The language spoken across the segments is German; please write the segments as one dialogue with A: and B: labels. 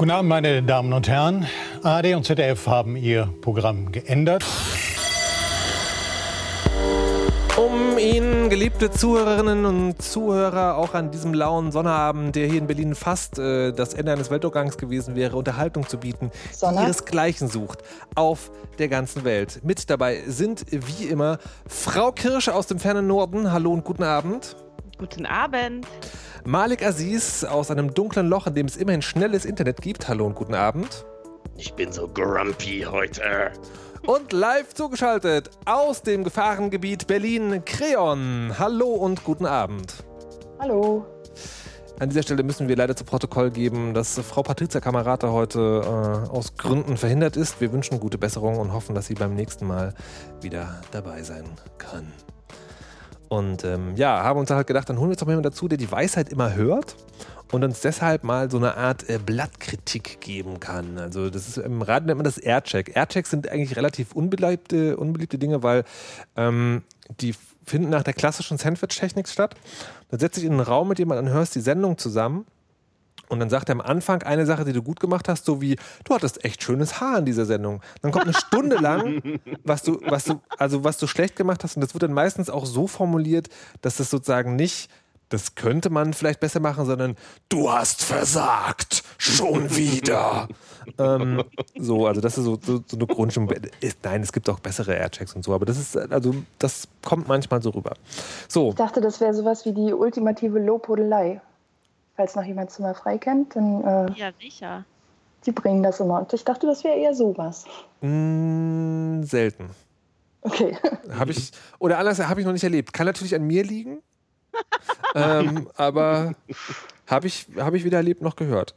A: Guten Abend, meine Damen und Herren. ARD und ZDF haben ihr Programm geändert.
B: Um Ihnen, geliebte Zuhörerinnen und Zuhörer, auch an diesem lauen Sonnabend, der hier in Berlin fast äh, das Ende eines Weltuntergangs gewesen wäre, Unterhaltung zu bieten,
C: Sonne?
B: ihresgleichen sucht auf der ganzen Welt. Mit dabei sind wie immer Frau Kirsche aus dem fernen Norden. Hallo und guten Abend.
D: Guten Abend.
B: Malik Aziz aus einem dunklen Loch, in dem es immerhin schnelles Internet gibt. Hallo und guten Abend.
E: Ich bin so grumpy heute.
B: Und live zugeschaltet aus dem Gefahrengebiet Berlin, Creon. Hallo und guten Abend.
C: Hallo.
B: An dieser Stelle müssen wir leider zu Protokoll geben, dass Frau Patricia Kamerata heute äh, aus Gründen verhindert ist. Wir wünschen gute Besserung und hoffen, dass sie beim nächsten Mal wieder dabei sein kann. Und ähm, ja, haben uns halt gedacht, dann holen wir uns doch mal jemanden dazu, der die Weisheit immer hört und uns deshalb mal so eine Art äh, Blattkritik geben kann. Also das ist im Radio nennt man das Aircheck. Airchecks sind eigentlich relativ unbeliebte, unbeliebte Dinge, weil ähm, die finden nach der klassischen Sandwich-Technik statt. Dann setzt dich in einen Raum mit jemandem und hörst die Sendung zusammen. Und dann sagt er am Anfang eine Sache, die du gut gemacht hast, so wie, du hattest echt schönes Haar in dieser Sendung. Dann kommt eine Stunde lang, was du, was du, also was du schlecht gemacht hast. Und das wird dann meistens auch so formuliert, dass das sozusagen nicht, das könnte man vielleicht besser machen, sondern du hast versagt. Schon wieder. ähm, so, also das ist so, so, so eine Grundstimmung. Nein, es gibt auch bessere Airchecks und so, aber das ist, also das kommt manchmal so rüber. So,
C: Ich dachte, das wäre sowas wie die ultimative Lobhudelei. Falls noch jemand Zimmer frei kennt, dann äh,
D: Ja, sicher.
C: die bringen das immer. Und ich dachte, das wäre eher sowas.
B: mh, selten.
C: Okay.
B: Habe ich, oder anders, habe ich noch nicht erlebt. Kann natürlich an mir liegen, ähm, aber habe ich, hab ich weder erlebt noch gehört.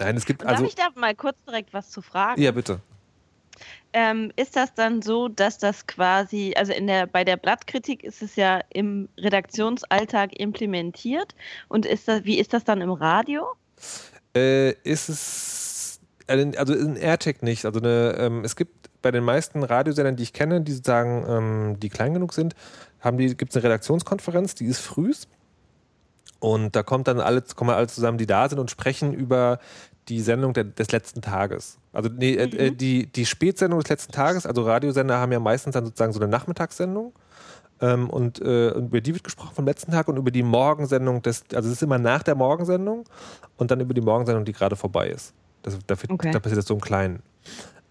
B: Nein, es gibt also.
D: Darf ich da mal kurz direkt was zu fragen?
B: Ja, bitte.
D: Ähm, ist das dann so, dass das quasi, also in der, bei der Blattkritik ist es ja im Redaktionsalltag implementiert und ist das, wie ist das dann im Radio?
B: Äh, ist es. Also ein AirTag nicht. Also eine, ähm, es gibt bei den meisten Radiosendern, die ich kenne, die sagen, ähm, die klein genug sind, die, gibt es eine Redaktionskonferenz, die ist frühs. Und da kommt dann alle, kommen alle zusammen, die da sind und sprechen über die Sendung der, des letzten Tages. Also nee, äh, äh, die, die Spätsendung des letzten Tages, also Radiosender haben ja meistens dann sozusagen so eine Nachmittagssendung. Ähm, und, äh, und über die wird gesprochen vom letzten Tag und über die Morgensendung des, also es ist immer nach der Morgensendung und dann über die Morgensendung, die gerade vorbei ist. Das, da,
D: Okay.
B: da passiert das so im Kleinen.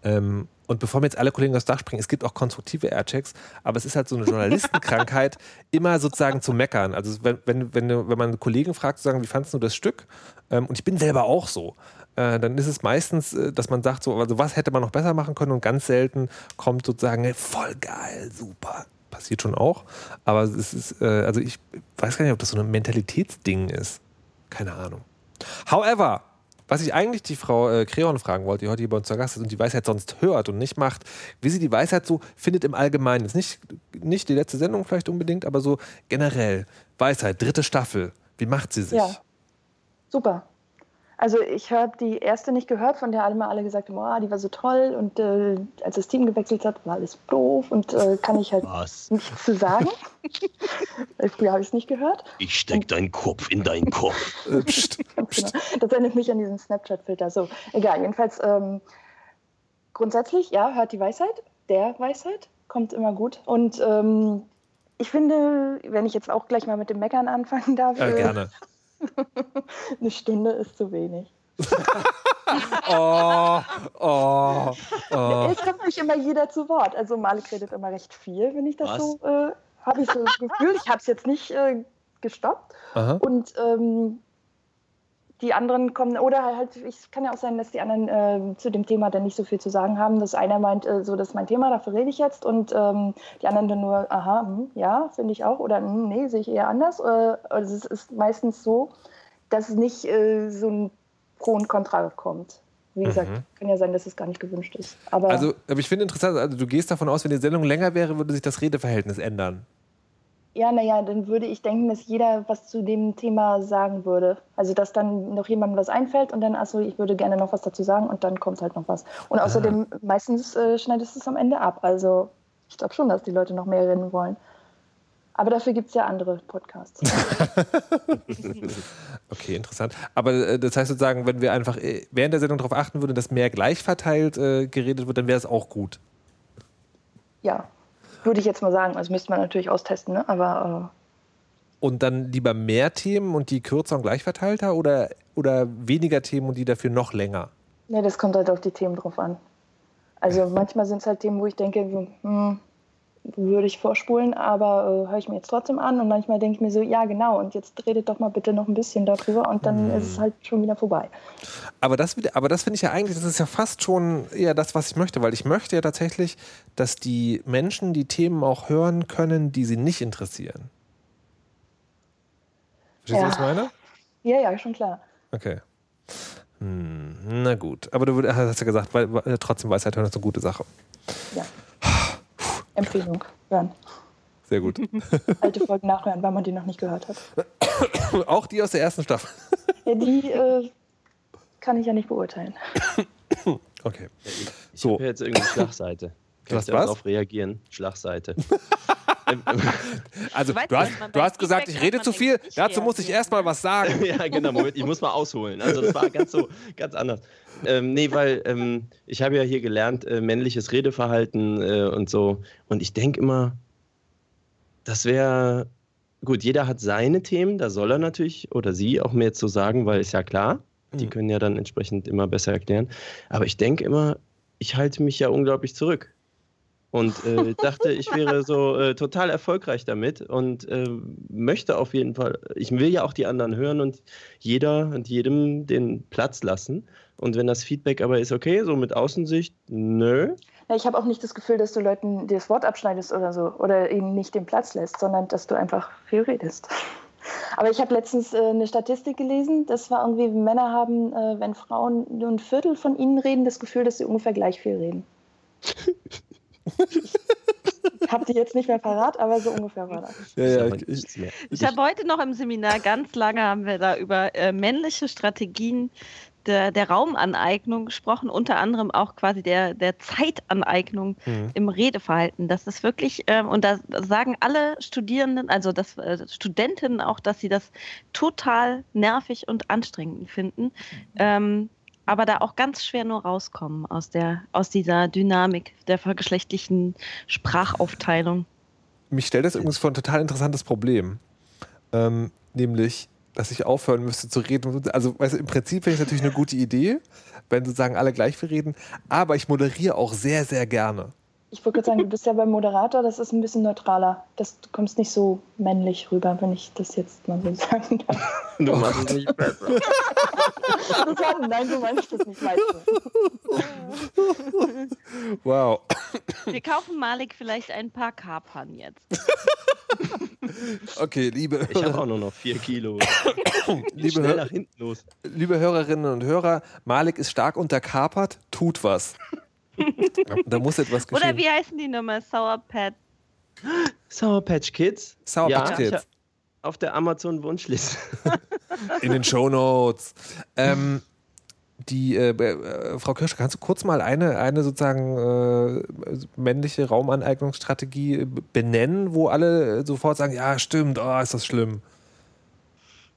B: Ähm, und bevor mir jetzt alle Kollegen aufs Dach springen, es gibt auch konstruktive Airchecks, aber es ist halt so eine Journalistenkrankheit, immer sozusagen zu meckern. Also wenn, wenn, wenn, wenn man Kollegen fragt, zu sagen, wie fandest du das Stück? Ähm, und ich bin selber auch so. Äh, dann ist es meistens, äh, dass man sagt, so, also was hätte man noch besser machen können und ganz selten kommt sozusagen, voll geil, super. Passiert schon auch. Aber es ist, äh, also ich weiß gar nicht, ob das so ein Mentalitätsding ist. Keine Ahnung. However, was ich eigentlich die Frau äh, Creon fragen wollte, die heute hier bei uns zu Gast ist und die Weisheit sonst hört und nicht macht, wie sie die Weisheit so findet im Allgemeinen. Jetzt nicht, nicht die letzte Sendung vielleicht unbedingt, aber so generell. Weisheit, dritte Staffel. Wie macht sie sich?
C: Ja. Super. Also ich habe die erste nicht gehört, von der alle mal alle gesagt haben, oh, die war so toll und äh, als das Team gewechselt hat, war alles doof und äh, kann ich halt
E: Was?
C: nichts zu sagen. Weil Früher habe ich es nicht gehört.
E: Ich steck deinen Kopf in deinen Kopf.
B: Äh, pst.
C: Genau. Das erinnert mich an diesen Snapchat-Filter. So, egal. Jedenfalls ähm, grundsätzlich, ja, hört die Weisheit. Der Weisheit kommt immer gut. Und ähm, ich finde, wenn ich jetzt auch gleich mal mit dem Meckern anfangen darf,
B: Äh,
C: äh,
B: gerne.
C: eine Stunde ist zu wenig.
B: Oh, oh, oh.
C: Es kommt nicht immer jeder zu Wort. Also Malik redet immer recht viel, wenn ich das
E: Was?
C: so, äh, habe ich so das Gefühl. Ich habe es jetzt nicht äh, gestoppt.
B: Aha.
C: Und ähm, die anderen kommen, oder halt, ich kann ja auch sein, dass die anderen äh, zu dem Thema dann nicht so viel zu sagen haben. Dass einer meint, äh, so, das ist mein Thema, dafür rede ich jetzt. Und ähm, die anderen dann nur, aha, hm, ja, finde ich auch. Oder hm, nee, sehe ich eher anders. Äh, also es ist meistens so, dass nicht äh, so ein Pro und Contra kommt. Wie gesagt, kann ja sein, dass es gar nicht gewünscht ist. Aber
B: Also, aber ich finde interessant, also du gehst davon aus, wenn die Sendung länger wäre, würde sich das Redeverhältnis ändern.
C: Ja, naja, dann würde ich denken, dass jeder was zu dem Thema sagen würde. Also, dass dann noch jemandem was einfällt und dann, achso, ich würde gerne noch was dazu sagen und dann kommt halt noch was. Und außerdem, meistens äh, schneidest du es am Ende ab. Also, ich glaube schon, dass die Leute noch mehr reden wollen. Aber dafür gibt es ja andere Podcasts.
B: okay, interessant. Aber äh, das heißt sozusagen, wenn wir einfach äh, während der Sendung darauf achten würden, dass mehr gleich verteilt äh, geredet wird, dann wäre es auch gut.
C: Ja, würde ich jetzt mal sagen. Also müsste man natürlich austesten, ne? aber.
B: Äh und dann lieber mehr Themen und die kürzer und gleich verteilter oder, oder weniger Themen und die dafür noch länger?
C: Ne, das kommt halt auf die Themen drauf an. Also manchmal sind es halt Themen, wo ich denke, hm, würde ich vorspulen, aber äh, höre ich mir jetzt trotzdem an und manchmal denke ich mir so, ja genau, und jetzt redet doch mal bitte noch ein bisschen darüber und dann mm. ist es halt schon wieder vorbei.
B: Aber das, aber das finde ich ja eigentlich, das ist ja fast schon eher das, was ich möchte, weil ich möchte ja tatsächlich, dass die Menschen die Themen auch hören können, die sie nicht interessieren. Verstehst du, was ich meine?
C: Ja, ja, schon klar.
B: Okay. Hm, na gut, aber du hast ja gesagt, weil, weil, trotzdem Weisheit hören ist eine gute Sache.
C: Ja. Empfehlung hören.
B: Sehr gut.
C: Alte Folgen nachhören, weil man die noch nicht gehört hat.
B: Auch die aus der ersten Staffel.
C: Ja, die äh, kann ich ja nicht beurteilen.
B: Okay.
F: Ich, ich so. habe jetzt irgendwie Schlagseite.
B: Du hast was?
F: darauf reagieren? Schlagseite.
B: also, du hast, du hast gesagt, ich rede zu viel. Dazu muss ich erstmal was sagen.
F: ja, genau. Moment, ich muss mal ausholen. Also, das war ganz so, ganz anders. Ähm, nee, weil ähm, ich habe ja hier gelernt, äh, männliches Redeverhalten äh, und so. Und ich denke immer, das wäre gut, jeder hat seine Themen, da soll er natürlich oder sie auch mehr zu sagen, weil ist ja klar, die mhm. können ja dann entsprechend immer besser erklären. Aber ich denke immer, ich halte mich ja unglaublich zurück und äh, dachte, ich wäre so äh, total erfolgreich damit und äh, möchte auf jeden Fall, ich will ja auch die anderen hören und jeder und jedem den Platz lassen. Und wenn das Feedback aber ist, okay, so mit Außensicht, nö.
C: Ja, ich habe auch nicht das Gefühl, dass du Leuten das Wort abschneidest oder so oder ihnen nicht den Platz lässt, sondern dass du einfach viel redest. Aber ich habe letztens äh, eine Statistik gelesen, das war irgendwie, Männer haben, äh, wenn Frauen nur ein Viertel von ihnen reden, das Gefühl, dass sie ungefähr gleich viel reden. Ich habe die jetzt nicht mehr parat, aber so ungefähr war das.
D: Ja, ja, ich, ich, ich habe heute noch im Seminar ganz lange haben wir da über äh, männliche Strategien der, der, Raumaneignung gesprochen, unter anderem auch quasi der, der Zeitaneignung mhm. im Redeverhalten. Das ist wirklich, ähm, und da sagen alle Studierenden, also das, äh, Studentinnen auch, dass sie das total nervig und anstrengend finden. Mhm. Ähm, aber da auch ganz schwer nur rauskommen aus, der, aus dieser Dynamik der vergeschlechtlichen Sprachaufteilung.
B: Mich stellt das übrigens vor ein total interessantes Problem. Ähm, nämlich, dass ich aufhören müsste zu reden. Also, weißt du, im Prinzip finde ich natürlich eine gute Idee, wenn sozusagen alle gleich viel reden, aber ich moderiere auch sehr, sehr gerne
C: ich wollte sagen, du bist ja beim Moderator, das ist ein bisschen neutraler. Das, du kommst nicht so männlich rüber, wenn ich das jetzt mal so sagen darf.
F: Du machst es nicht besser.
C: nein, du meinst das nicht, weißt
B: Wow.
D: Wir kaufen Malik vielleicht ein paar Kapern jetzt.
B: Okay, liebe.
F: Ich habe auch nur noch vier Kilo.
B: liebe, Hör nach hinten los. liebe Hörerinnen und Hörer, Malik ist stark unterkapert, tut was da muss etwas geschehen.
D: Oder wie heißen die nochmal? Sour Patch.
F: Sour Patch Kids?
B: Sour ja, Patch Kids.
F: Auf der Amazon-Wunschliste.
B: In den Shownotes. Ähm, die äh, äh, Frau Kirsch, kannst du kurz mal eine, eine sozusagen äh, männliche Raumaneignungsstrategie benennen, wo alle sofort sagen, ja, stimmt, oh, ist das schlimm?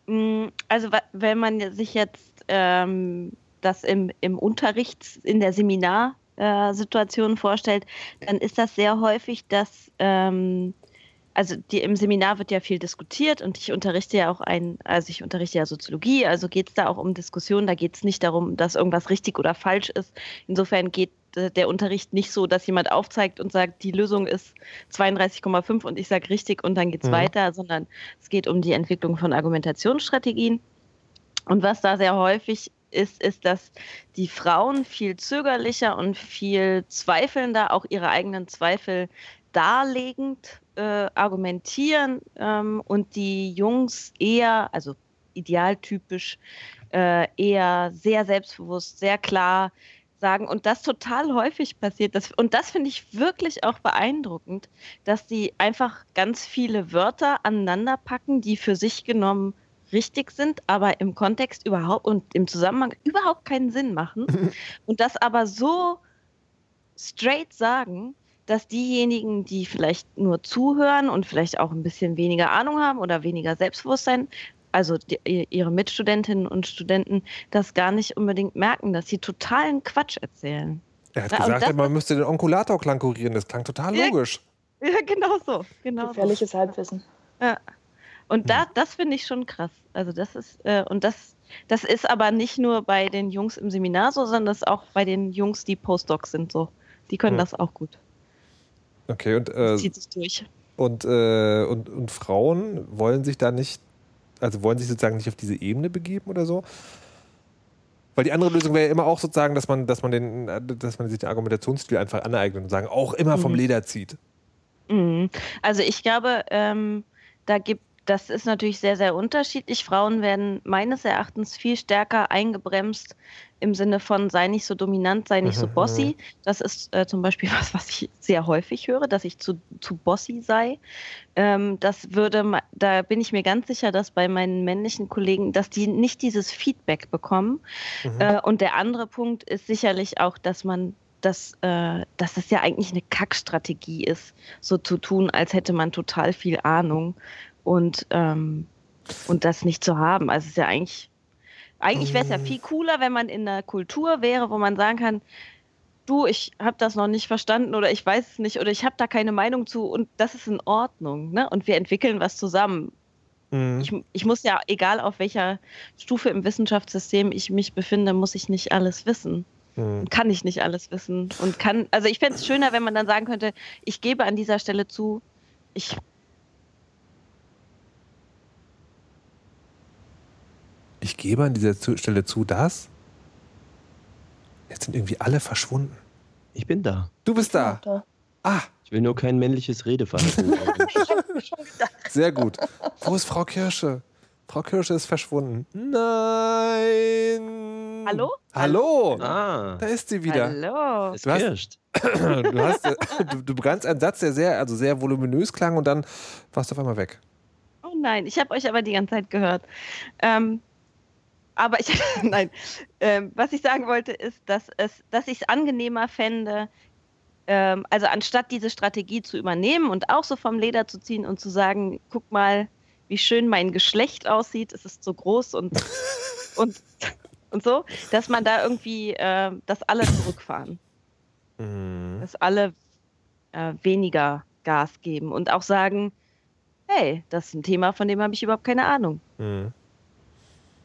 D: Mm, also wenn man sich jetzt ähm, das im, im Unterricht, in der Seminar äh, Situationen vorstellt, dann ist das sehr häufig, dass ähm, also die, im Seminar wird ja viel diskutiert und ich unterrichte ja auch ein, also ich unterrichte ja Soziologie, also geht es da auch um Diskussionen, da geht es nicht darum, dass irgendwas richtig oder falsch ist. Insofern geht der Unterricht nicht so, dass jemand aufzeigt und sagt, die Lösung ist 32,5 und ich sage richtig und dann geht es mhm. weiter, sondern es geht um die Entwicklung von Argumentationsstrategien. Und was da sehr häufig ist, ist, dass die Frauen viel zögerlicher und viel zweifelnder auch ihre eigenen Zweifel darlegend äh, argumentieren ähm, und die Jungs eher, also idealtypisch, äh, eher sehr selbstbewusst, sehr klar sagen und das total häufig passiert. Das, und das finde ich wirklich auch beeindruckend, dass die einfach ganz viele Wörter aneinander packen, die für sich genommen richtig sind, aber im Kontext überhaupt und im Zusammenhang überhaupt keinen Sinn machen. und das aber so straight sagen, dass diejenigen, die vielleicht nur zuhören und vielleicht auch ein bisschen weniger Ahnung haben oder weniger Selbstbewusstsein, also die, ihre Mitstudentinnen und Studenten, das gar nicht unbedingt merken, dass sie totalen Quatsch erzählen.
B: Er hat
D: Ja, und
B: gesagt, man müsste den Onkulatorklang kurieren. Das klang total
D: Ja.
B: logisch.
D: Ja, genau so. Genau so.
C: Gefährliches Halbwissen.
D: Ja. Und da, das finde ich schon krass. Also das ist, äh, und das, das ist aber nicht nur bei den Jungs im Seminar so, sondern das ist auch bei den Jungs, die Postdocs sind so. Die können
B: Hm.
D: das auch gut.
B: Okay, und, äh,
D: Zieht sich durch.
B: und, äh, und, und Frauen wollen sich da nicht, also wollen sich sozusagen nicht auf diese Ebene begeben oder so? Weil die andere Lösung wäre ja immer auch sozusagen, dass man, dass man den, dass man sich den Argumentationsstil einfach aneignet und sagen, auch immer vom
D: Mhm.
B: Leder zieht.
D: Mhm. Also ich glaube, ähm, da gibt, das ist natürlich sehr, sehr unterschiedlich. Frauen werden meines Erachtens viel stärker eingebremst im Sinne von sei nicht so dominant, sei nicht so
B: Mhm,
D: bossy. Das ist äh, zum Beispiel was, was ich sehr häufig höre, dass ich zu, zu bossy sei. Ähm, das würde, da bin ich mir ganz sicher, dass bei meinen männlichen Kollegen, dass die nicht dieses Feedback bekommen.
B: Mhm.
D: Äh, und der andere Punkt ist sicherlich auch, dass man dass, äh, dass es ja eigentlich eine Kackstrategie ist, so zu tun, als hätte man total viel Ahnung und, ähm, und das nicht zu haben. Also es ist ja eigentlich, eigentlich wäre es ja
B: Mm.
D: viel cooler, wenn man in einer Kultur wäre, wo man sagen kann, du, ich habe das noch nicht verstanden oder ich weiß es nicht oder ich habe da keine Meinung zu und das ist in Ordnung. Ne? Und wir entwickeln was zusammen.
B: Mhm.
D: Ich, ich muss ja, egal auf welcher Stufe im Wissenschaftssystem ich mich befinde, muss ich nicht alles wissen
B: Mhm.
D: kann ich nicht alles wissen und kann, also ich fände es schöner, wenn man dann sagen könnte, ich gebe an dieser Stelle zu, ich
B: Ich gebe an dieser Stelle zu, dass jetzt sind irgendwie alle verschwunden.
F: Ich bin da.
B: Du bist da.
C: Da.
B: Ah,
F: Ich will nur kein männliches Redeverhalten.
B: sehr gut. Wo ist Frau Kirsche? Frau Kirsche ist verschwunden. Nein.
D: Hallo?
B: Hallo.
F: ah,
B: Da ist sie wieder.
D: Hallo.
F: es
B: Du hast-
F: kirscht.
B: Du, hast, du, du begannst einen Satz, der sehr, also sehr voluminös klang und dann warst du auf einmal weg.
D: Oh nein, ich habe euch aber die ganze Zeit gehört. Ähm, aber ich, nein, ähm, was ich sagen wollte, ist, dass es, dass ich es angenehmer fände, ähm, also anstatt diese Strategie zu übernehmen und auch so vom Leder zu ziehen und zu sagen, guck mal, wie schön mein Geschlecht aussieht, es ist so groß und, und, und so, dass man da irgendwie, äh, dass alle zurückfahren,
B: Mhm.
D: dass alle äh, weniger Gas geben und auch sagen, hey, das ist ein Thema, von dem habe ich überhaupt keine Ahnung.
B: Mhm.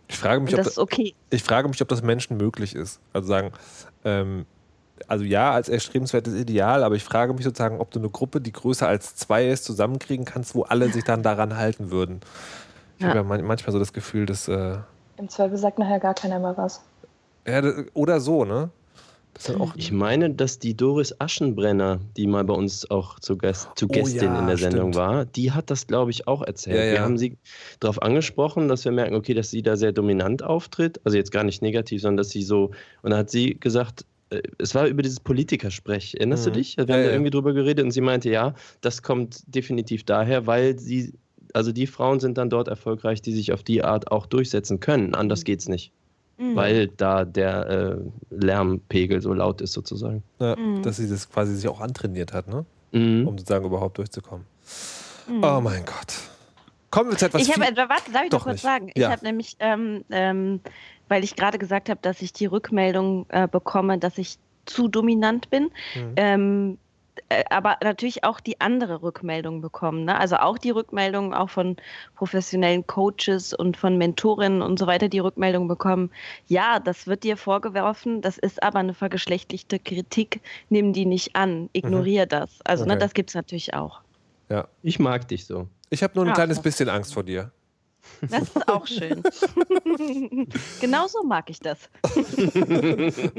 B: Ich frage mich, ob
D: das
B: das,
D: ist okay.
B: ich frage mich, ob das Menschen möglich ist. Also sagen, ähm, also ja, als erstrebenswertes Ideal, aber ich frage mich sozusagen, ob du eine Gruppe, die größer als zwei ist, zusammenkriegen kannst, wo alle sich dann daran halten würden. Ich
D: Ja.
B: habe ja man- manchmal so das Gefühl, dass äh,
C: Im Zweifel sagt nachher gar keiner mehr was.
B: ja, oder so, ne?
F: Ich meine, dass die Doris Aschenbrenner, die mal bei uns auch zu, Gast, zu
B: Oh
F: Gästin
B: ja,
F: in der Sendung
B: stimmt.
F: war, die hat das, glaube ich, auch erzählt.
B: Ja, ja.
F: Wir haben sie darauf angesprochen, dass wir merken, okay, dass sie da sehr dominant auftritt. Also jetzt gar nicht negativ, sondern dass sie so. Und da hat sie gesagt, äh, es war über dieses Politikersprech. Erinnerst
B: Mhm.
F: du dich? Wir
B: Ja,
F: haben da irgendwie drüber geredet und sie meinte, ja, das kommt definitiv daher, weil sie. Also die Frauen sind dann dort erfolgreich, die sich auf die Art auch durchsetzen können. Anders geht's nicht,
D: Mhm.
F: weil da der äh, Lärmpegel so laut ist sozusagen.
B: ja,
D: Mhm.
B: dass sie das quasi sich auch antrainiert hat, ne?
F: Mhm.
B: Um sozusagen überhaupt durchzukommen.
D: Mhm.
B: Oh mein Gott. Kommen wir zu etwas
D: ich habe, äh, warte, darf ich
B: Doch
D: kurz
B: nicht.
D: sagen?
B: Ja.
D: Ich habe nämlich, ähm, ähm, weil ich gerade gesagt habe, dass ich die Rückmeldung äh, bekomme, dass ich zu dominant bin,
B: Mhm.
D: ähm, äh, aber natürlich auch die andere Rückmeldung bekommen. Ne? Also auch die Rückmeldung auch von professionellen Coaches und von Mentorinnen und so weiter, die Rückmeldung bekommen, ja, das wird dir vorgeworfen, das ist aber eine vergeschlechtlichte Kritik, nimm die nicht an, ignoriere das. Also
B: Okay.
D: ne, das gibt es natürlich auch.
F: Ich mag dich so.
B: Ich habe nur ein
D: Ach,
B: kleines bisschen Angst vor dir.
D: Das ist auch schön. Genauso mag ich das.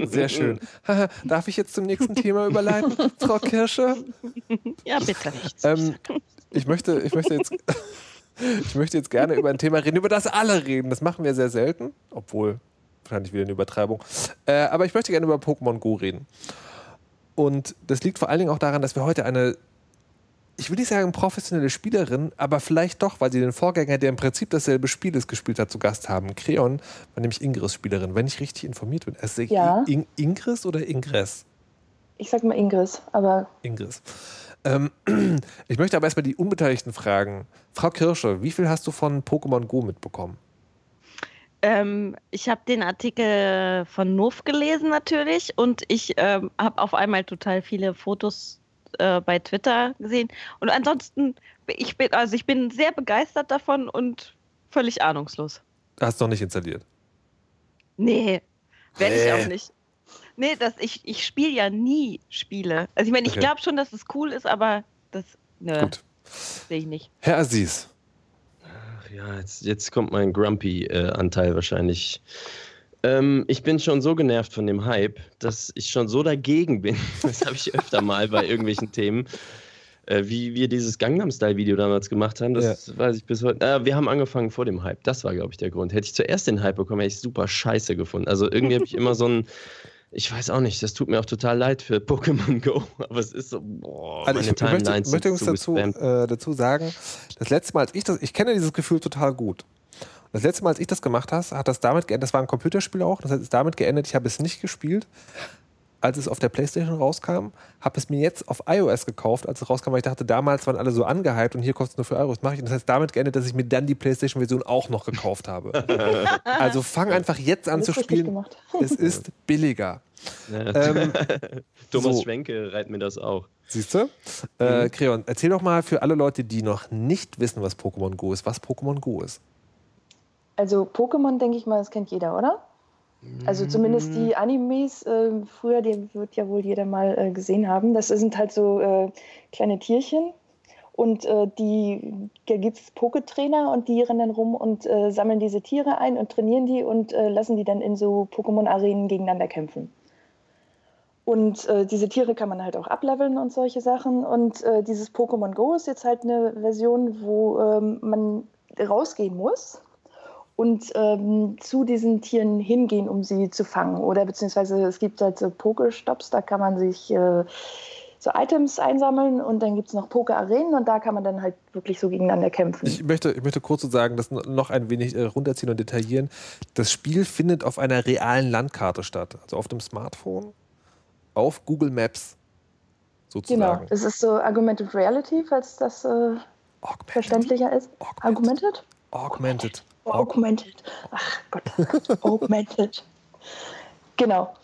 B: Sehr schön. Darf ich jetzt zum nächsten Thema überleiten, Frau Kirsche?
D: Ja, bitte.
B: Ähm, ich, möchte, ich, möchte jetzt, ich möchte jetzt gerne über ein Thema reden, über das alle reden. Das machen wir sehr selten, obwohl wahrscheinlich wieder eine Übertreibung. Äh, aber ich möchte gerne über Pokémon Go reden. Und das liegt vor allen Dingen auch daran, dass wir heute eine, ich will nicht sagen professionelle Spielerin, aber vielleicht doch, weil sie den Vorgänger, der im Prinzip dasselbe Spiel ist, gespielt hat, zu Gast haben. Creon war nämlich Ingris Spielerin, wenn ich richtig informiert bin. Also
C: Ja.
B: In Ingris oder Ingress?
C: Ich sag mal Ingris, aber.
B: Ingris. Ähm, ich möchte aber erstmal die Unbeteiligten fragen. Frau Kirsche, wie viel hast du von Pokémon Go mitbekommen?
D: Ähm, ich habe den Artikel von Nov gelesen natürlich und ich ähm, habe auf einmal total viele Fotos äh, bei Twitter gesehen. Und ansonsten, ich bin, also ich bin sehr begeistert davon und völlig ahnungslos.
B: Hast du noch nicht installiert?
D: Nee, werde ich auch nicht. Nee, das, ich, ich spiele ja nie Spiele. Also ich meine, ich
B: Okay.
D: glaube schon, dass es cool ist, aber das
B: Gut.
D: sehe ich nicht.
B: Herr Aziz,
F: Ach ja, jetzt, jetzt kommt mein Grumpy-Anteil wahrscheinlich. Ähm, ich bin schon so genervt von dem Hype, dass ich schon so dagegen bin. Das habe ich öfter mal bei irgendwelchen Themen. Äh, wie wir dieses Gangnam Style-Video damals gemacht haben, das weiß ich bis heute. Äh, wir haben angefangen vor dem Hype. Das war, glaube ich, der Grund. Hätte ich zuerst den Hype bekommen, hätte ich super scheiße gefunden. Also irgendwie habe ich immer so ein. Ich weiß auch nicht, das tut mir auch total leid für Pokémon Go, aber es ist so, boah,
B: also
F: meine
B: ich möchte,
F: Timelines
B: möchte uns
F: so
B: dazu, äh, dazu sagen, das letzte Mal, als ich das, ich kenne dieses Gefühl total gut. Das letzte Mal, als ich das gemacht habe, hat das damit geendet, das war ein Computerspiel auch, das hat es damit geendet, ich habe es nicht gespielt, als es auf der Playstation rauskam, habe es mir jetzt auf iOS gekauft, als es rauskam, weil ich dachte, damals waren alle so angehypt und hier kostet es nur für Euro, das mache ich. Und das heißt damit geendet, dass ich mir dann die Playstation-Version auch noch gekauft habe. also fang einfach jetzt an zu spielen. Es ist billiger.
F: Ja.
B: Ähm,
F: Thomas
B: so.
F: Schwenke reiht mir das auch.
B: Siehst du? Äh, Creon, erzähl doch mal für alle Leute, die noch nicht wissen, was Pokémon Go ist, was Pokémon Go ist.
C: Also Pokémon, denke ich mal, das kennt jeder, oder? Also zumindest die Animes, äh, früher, die wird ja wohl jeder mal äh, gesehen haben. Das sind halt so äh, kleine Tierchen. Und äh, die, da gibt es Poketrainer und die rennen dann rum und äh, sammeln diese Tiere ein und trainieren die und äh, lassen die dann in so Pokémon-Arenen gegeneinander kämpfen. Und diese Tiere kann man halt auch ableveln und solche Sachen. Und dieses Pokémon Go ist jetzt halt eine Version, wo ähm, man rausgehen muss und ähm, zu diesen Tieren hingehen, um sie zu fangen. Oder beziehungsweise es gibt halt so Pokestops, da kann man sich äh, so Items einsammeln und dann gibt es noch Poke-Arenen und da kann man dann halt wirklich so gegeneinander kämpfen.
B: Ich möchte, ich möchte kurz so sagen, das noch ein wenig äh, runterziehen und detaillieren. Das Spiel findet auf einer realen Landkarte statt, also auf dem Smartphone, auf Google Maps
C: genau,
B: sozusagen.
C: es ist so Augmented Reality, falls das äh, verständlicher ist.
B: Augmented.
C: Augmented?
B: Augmented.
C: Oh, Augmented. Ach Gott. Augmented. Genau.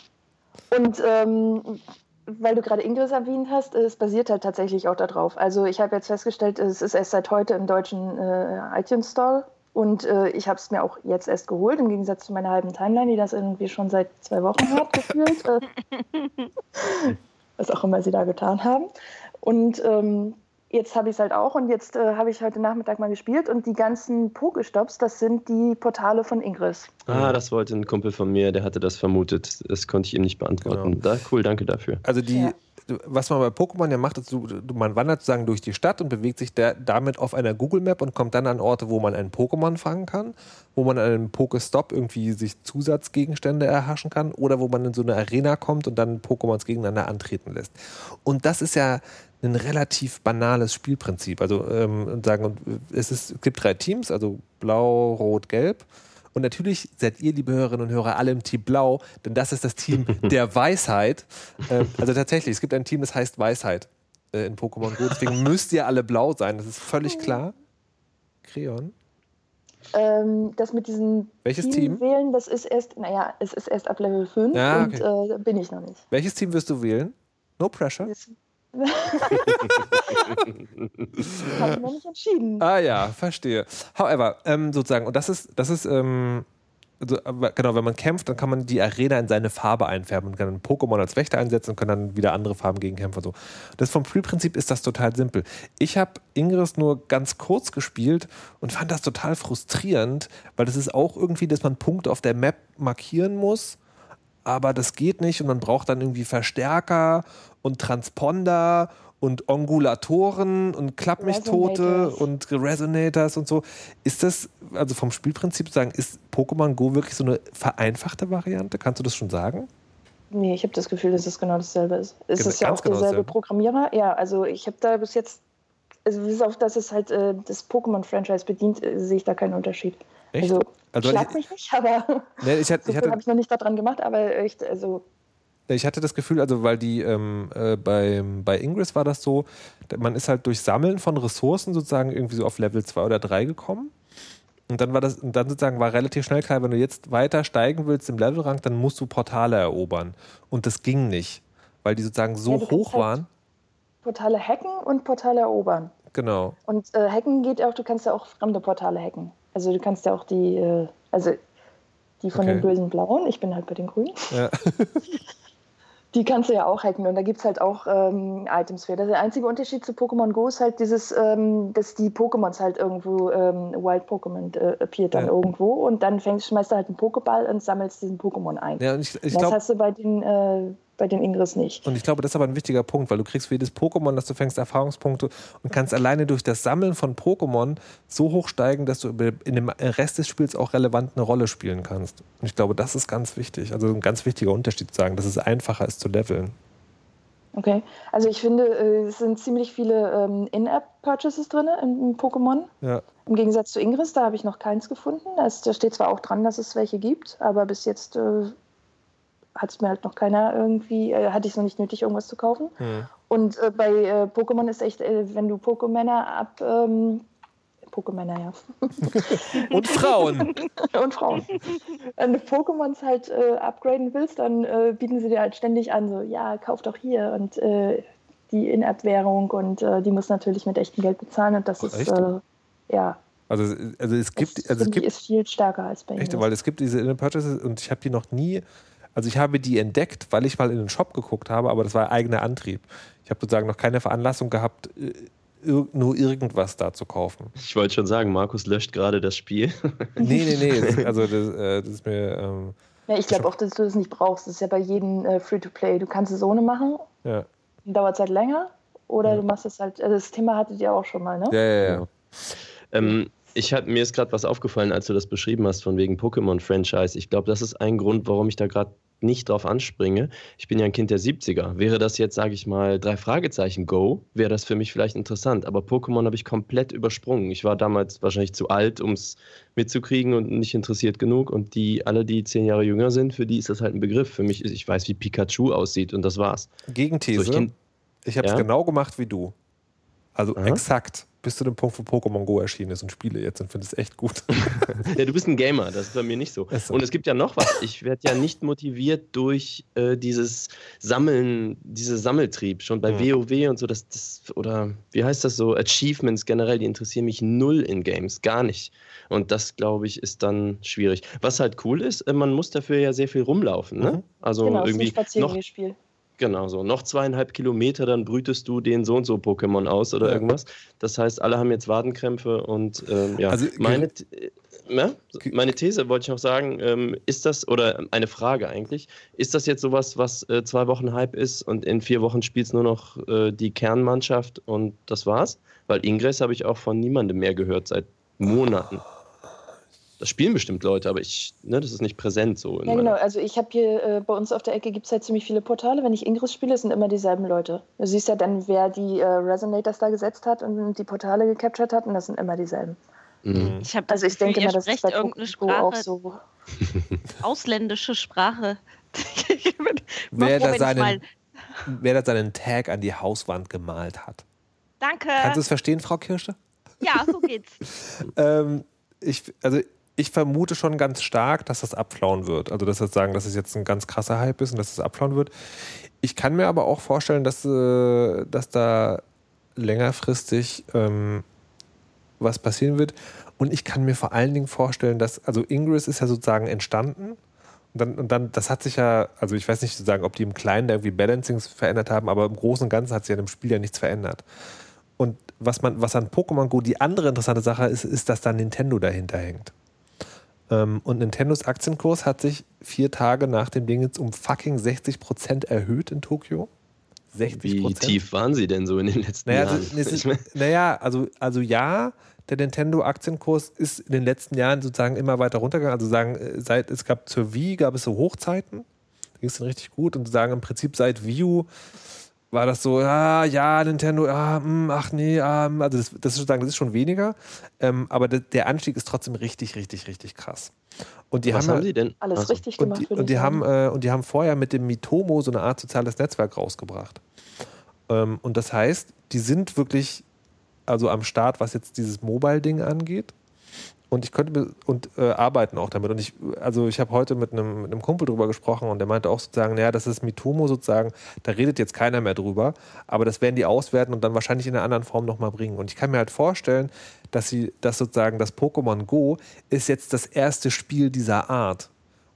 C: Und ähm, weil du gerade Ingress erwähnt hast, es basiert halt tatsächlich auch darauf. Also ich habe jetzt festgestellt, es ist erst seit heute im deutschen äh, iTunes Store und äh, ich habe es mir auch jetzt erst geholt, im Gegensatz zu meiner halben Timeline, die das irgendwie schon seit zwei Wochen hat, gefühlt. Äh, was auch immer sie da getan haben. Und ähm, jetzt habe ich es halt auch und jetzt äh, habe ich heute Nachmittag mal gespielt und die ganzen Pokestops, das sind die Portale von Ingress.
F: Ah, das wollte ein Kumpel von mir, der hatte das vermutet. Das konnte ich ihm nicht beantworten.
B: Genau.
F: Da, cool, danke dafür.
B: Also die,
C: Ja.
B: was man bei Pokémon ja macht, ist, man wandert sozusagen durch die Stadt und bewegt sich der, damit auf einer Google Map und kommt dann an Orte, wo man einen Pokémon fangen kann, wo man an einem Pokestop irgendwie sich Zusatzgegenstände erhaschen kann oder wo man in so eine Arena kommt und dann Pokémons gegeneinander antreten lässt. Und das ist ja ein relativ banales Spielprinzip. Also ähm, und sagen, es, ist, es gibt drei Teams, also blau, rot, gelb. Und natürlich seid ihr, liebe Hörerinnen und Hörer, alle im Team Blau, denn das ist das Team der Weisheit. Ähm, also tatsächlich, es gibt ein Team, das heißt Weisheit äh, in Pokémon Go. Deswegen müsst ihr alle blau sein, das ist völlig klar. Creon?
C: Ähm, das mit diesen
B: Welches Team?
C: wählen, das ist erst, naja, es ist erst ab Level 5
B: Ja,
C: und äh, bin ich noch nicht.
B: Welches Team wirst du wählen? No pressure.
C: Das ich noch nicht entschieden.
B: Ah ja, verstehe. However, ähm, sozusagen, und das ist, das ist, ähm, also, genau, wenn man kämpft, dann kann man die Arena in seine Farbe einfärben und kann ein Pokémon als Wächter einsetzen und kann dann wieder andere Farben gegen Kämpfer so. Das vom Spielprinzip ist das total simpel. Ich habe Ingress nur ganz kurz gespielt und fand das total frustrierend, weil das ist auch irgendwie, dass man Punkte auf der Map markieren muss aber das geht nicht und man braucht dann irgendwie Verstärker und Transponder und Ongulatoren und Klappmichtote und Resonators und so. Ist das, also vom Spielprinzip sagen, ist Pokémon Go wirklich so eine vereinfachte Variante? Kannst du das schon sagen?
C: Nee, ich habe das Gefühl, dass es genau dasselbe ist. Es
B: Genau,
C: ist ja auch
B: genau
C: derselbe
B: dasselbe.
C: Programmierer. Ja, also ich habe da bis jetzt, also bis auf dass es halt äh, das Pokémon-Franchise bedient, äh, sehe ich da keinen Unterschied.
B: Echt?
C: Also,
B: Also,
C: schlag
B: ich-
C: mich nicht, aber
B: Nee, ich, hatte,
C: so
B: ich, hatte,
C: habe ich noch nicht daran gemacht, aber echt, also
B: Ich hatte das Gefühl, also weil die ähm, äh, bei, bei Ingress war das so, man ist halt durch Sammeln von Ressourcen sozusagen irgendwie so auf Level 2 oder 3 gekommen. Und dann war das, und dann sozusagen war relativ schnell klar, wenn du jetzt weiter steigen willst im Levelrang, dann musst du Portale erobern. Und das ging nicht, weil die sozusagen so
C: Ja,
B: hoch
C: halt-
B: waren.
C: Portale hacken und Portale erobern.
B: Genau.
C: Und äh, hacken geht auch, du kannst ja auch fremde Portale hacken. Also du kannst ja auch die, äh, also die von
B: Okay.
C: den bösen Blauen, ich bin halt bei den Grünen,
B: Ja.
C: die kannst du ja auch hacken und da gibt es halt auch ähm, Items für. Der einzige Unterschied zu Pokémon Go ist halt dieses, ähm, dass die Pokémons halt irgendwo, ähm, Wild Pokémon äh, appeart dann
B: Ja.
C: irgendwo und dann fängst, schmeißt du halt einen Pokéball und sammelst diesen Pokémon ein.
B: ja und ich, ich
C: das
B: glaube,
C: hast du bei den, äh, bei den Ingress nicht.
B: Und ich glaube, das ist aber ein wichtiger Punkt, weil du kriegst für jedes Pokémon, das du fängst, Erfahrungspunkte und kannst alleine durch das Sammeln von Pokémon so hoch steigen, dass du in dem Rest des Spiels auch relevant eine Rolle spielen kannst. Und ich glaube, das ist ganz wichtig. Also ein ganz wichtiger Unterschied zu sagen, dass es einfacher ist zu leveln.
C: Okay, also ich finde, äh, es sind ziemlich viele ähm, In-App-Purchases drin im, Pokémon.
B: Ja.
C: Im Gegensatz zu Ingress, da habe ich noch keins gefunden. Es, da steht zwar auch dran, dass es welche gibt, aber bis jetzt äh, hat es mir halt noch keiner irgendwie, äh, hatte ich es noch nicht nötig, irgendwas zu kaufen.
B: Hm.
C: Und äh, bei äh, Pokémon ist echt, äh, wenn du Pokémänner ab. Ähm, Pokémänner, ja.
B: Und Frauen.
C: Und Frauen. Wenn du Pokémons halt äh, upgraden willst, dann äh, bieten sie dir halt ständig an, so, ja, kauf doch hier und die In-App-Währung und die muss natürlich mit echtem Geld bezahlen und das
B: Oh,
C: ist, ja,
B: Also, also es gibt, also es gibt
C: ist viel stärker als bei
B: Echt, weil es gibt diese In Purchases und ich habe die noch nie, also ich habe die entdeckt, weil ich mal in den Shop geguckt habe, aber das war eigener Antrieb. Ich habe sozusagen noch keine Veranlassung gehabt, äh, nur irgendwas da zu kaufen.
F: Ich wollte schon sagen, Markus löscht gerade das Spiel.
B: Nee, nee, nee. Also das, äh, das ist mir, ähm,
C: Ja, ich glaube auch, dass du das nicht brauchst. Das ist ja bei jedem äh, Free-to-Play. Du kannst es ohne machen,
B: ja.
C: dann dauert es halt länger. Oder du machst es halt, also das Thema hattet ihr auch schon mal, ne?
B: Ja, ja, ja.
F: Genau. Ähm, ich hab, mir ist gerade was aufgefallen, als du das beschrieben hast, von wegen Pokémon-Franchise. Ich glaube, das ist ein Grund, warum ich da gerade nicht drauf anspringe. Ich bin ja ein Kind der 70er. Wäre das jetzt, sage ich mal, drei Fragezeichen Go, wäre das für mich vielleicht interessant. Aber Pokémon habe ich komplett übersprungen. Ich war damals wahrscheinlich zu alt, um es mitzukriegen und nicht interessiert genug. Und die, alle, die zehn Jahre jünger sind, für die ist das halt ein Begriff. Für mich ist, ich weiß, wie Pikachu aussieht und das war's.
B: Gegenthese.
F: So, ich
B: ich habe es
F: Ja?
B: genau gemacht wie du. Also
F: Aha.
B: exakt. Bis zu dem Punkt, wo Pokémon Go erschienen ist und spiele jetzt und finde es echt gut.
F: Ja, du bist ein Gamer, das ist bei mir nicht so.
B: So.
F: Und es gibt ja noch was. Ich werde ja nicht motiviert durch äh, dieses Sammeln, diese Sammeltrieb. Schon bei
B: Mhm.
F: WoW und so, das, das, oder wie heißt das so? Achievements generell, die interessieren mich null in Games, gar nicht. Und das, glaube ich, ist dann schwierig. Was halt cool ist, äh, man muss dafür ja sehr viel rumlaufen. Ne?
B: Mhm.
F: Also
C: genau, es ist ein
F: irgendwie noch
C: Spaziergehspiel.
F: Genau so. Noch zweieinhalb Kilometer, dann brütest du den so und so Pokémon aus oder
B: Ja.
F: irgendwas. Das heißt, alle haben jetzt Wadenkrämpfe und ähm, ja.
B: Also,
F: meine, ja, meine These wollte ich noch sagen, ähm, ist das, oder eine Frage eigentlich, ist das jetzt sowas, was äh, zwei Wochen Hype ist und in vier Wochen spielt es nur noch äh, die Kernmannschaft und das war's? Weil Ingress habe ich auch von niemandem mehr gehört seit Monaten. Das spielen bestimmt Leute, aber ich, ne, das ist nicht präsent so. in
C: Ja, genau. Also ich habe hier äh, bei uns auf der Ecke gibt es halt ziemlich viele Portale. Wenn ich Ingress spiele, sind immer dieselben Leute. Du siehst ja dann, wer die äh, Resonators da gesetzt hat und die Portale gecaptured hat und das sind immer dieselben.
F: Mhm.
D: Ich habe
C: Also ich
D: Gefühl,
C: denke mal, das ist bei
D: irgendeine
C: Go auch
D: Sprache,
C: so.
D: ausländische Sprache.
B: Wer da seinen, wer da seinen Tag an die Hauswand gemalt hat.
D: Danke.
B: Kannst du es verstehen, Frau Kirsche?
D: Ja, so geht's.
B: Ähm, ich, also ich vermute schon ganz stark, dass das abflauen wird. Also dass das sagen, dass es jetzt ein ganz krasser Hype ist und dass es abflauen wird. Ich kann mir aber auch vorstellen, dass, äh, dass da längerfristig ähm, was passieren wird. Und ich kann mir vor allen Dingen vorstellen, dass, also Ingress ist ja sozusagen entstanden. Und dann, und dann, das hat sich ja, also ich weiß nicht zu sagen, ob die im Kleinen da irgendwie Balancings verändert haben, aber im Großen und Ganzen hat sich ja im Spiel ja nichts verändert. Und was man, was an Pokémon Go die andere interessante Sache ist, ist, dass da Nintendo dahinter hängt. Ähm, und Nintendos Aktienkurs hat sich vier Tage nach dem Ding jetzt um fucking 60 Prozent erhöht in Tokio. 60
F: Wie tief waren sie denn so in den letzten
B: Naja,
F: Jahren?
B: also, ist, naja also, also ja, der Nintendo-Aktienkurs ist in den letzten Jahren sozusagen immer weiter runtergegangen. Also sagen, äh, seit es gab zur Wii gab es so Hochzeiten, da ging es dann richtig gut und sagen im Prinzip seit Wii U war das so, ah, ja, Nintendo, ah, mh, ach nee, ah, also das, das, ist sozusagen, das ist schon weniger, ähm, aber der, der Anstieg ist trotzdem richtig, richtig, richtig krass. Und die
F: Was
B: haben,
F: haben sie denn?
C: Alles
F: Achso.
C: richtig
B: und
C: gemacht,
B: die,
C: würde
B: und die haben äh, und die haben vorher mit dem Mitomo so eine Art soziales Netzwerk rausgebracht. Ähm, und das heißt, die sind wirklich also am Start, was jetzt dieses Mobile-Ding angeht. Und ich könnte und äh, arbeiten auch damit. Und ich, also ich habe heute mit einem, mit einem Kumpel drüber gesprochen und der meinte auch sozusagen, naja, das ist Mitomo sozusagen, da redet jetzt keiner mehr drüber, aber das werden die auswerten und dann wahrscheinlich in einer anderen Form nochmal bringen. Und ich kann mir halt vorstellen, dass sie, dass sozusagen das Pokémon Go ist jetzt das erste Spiel dieser Art.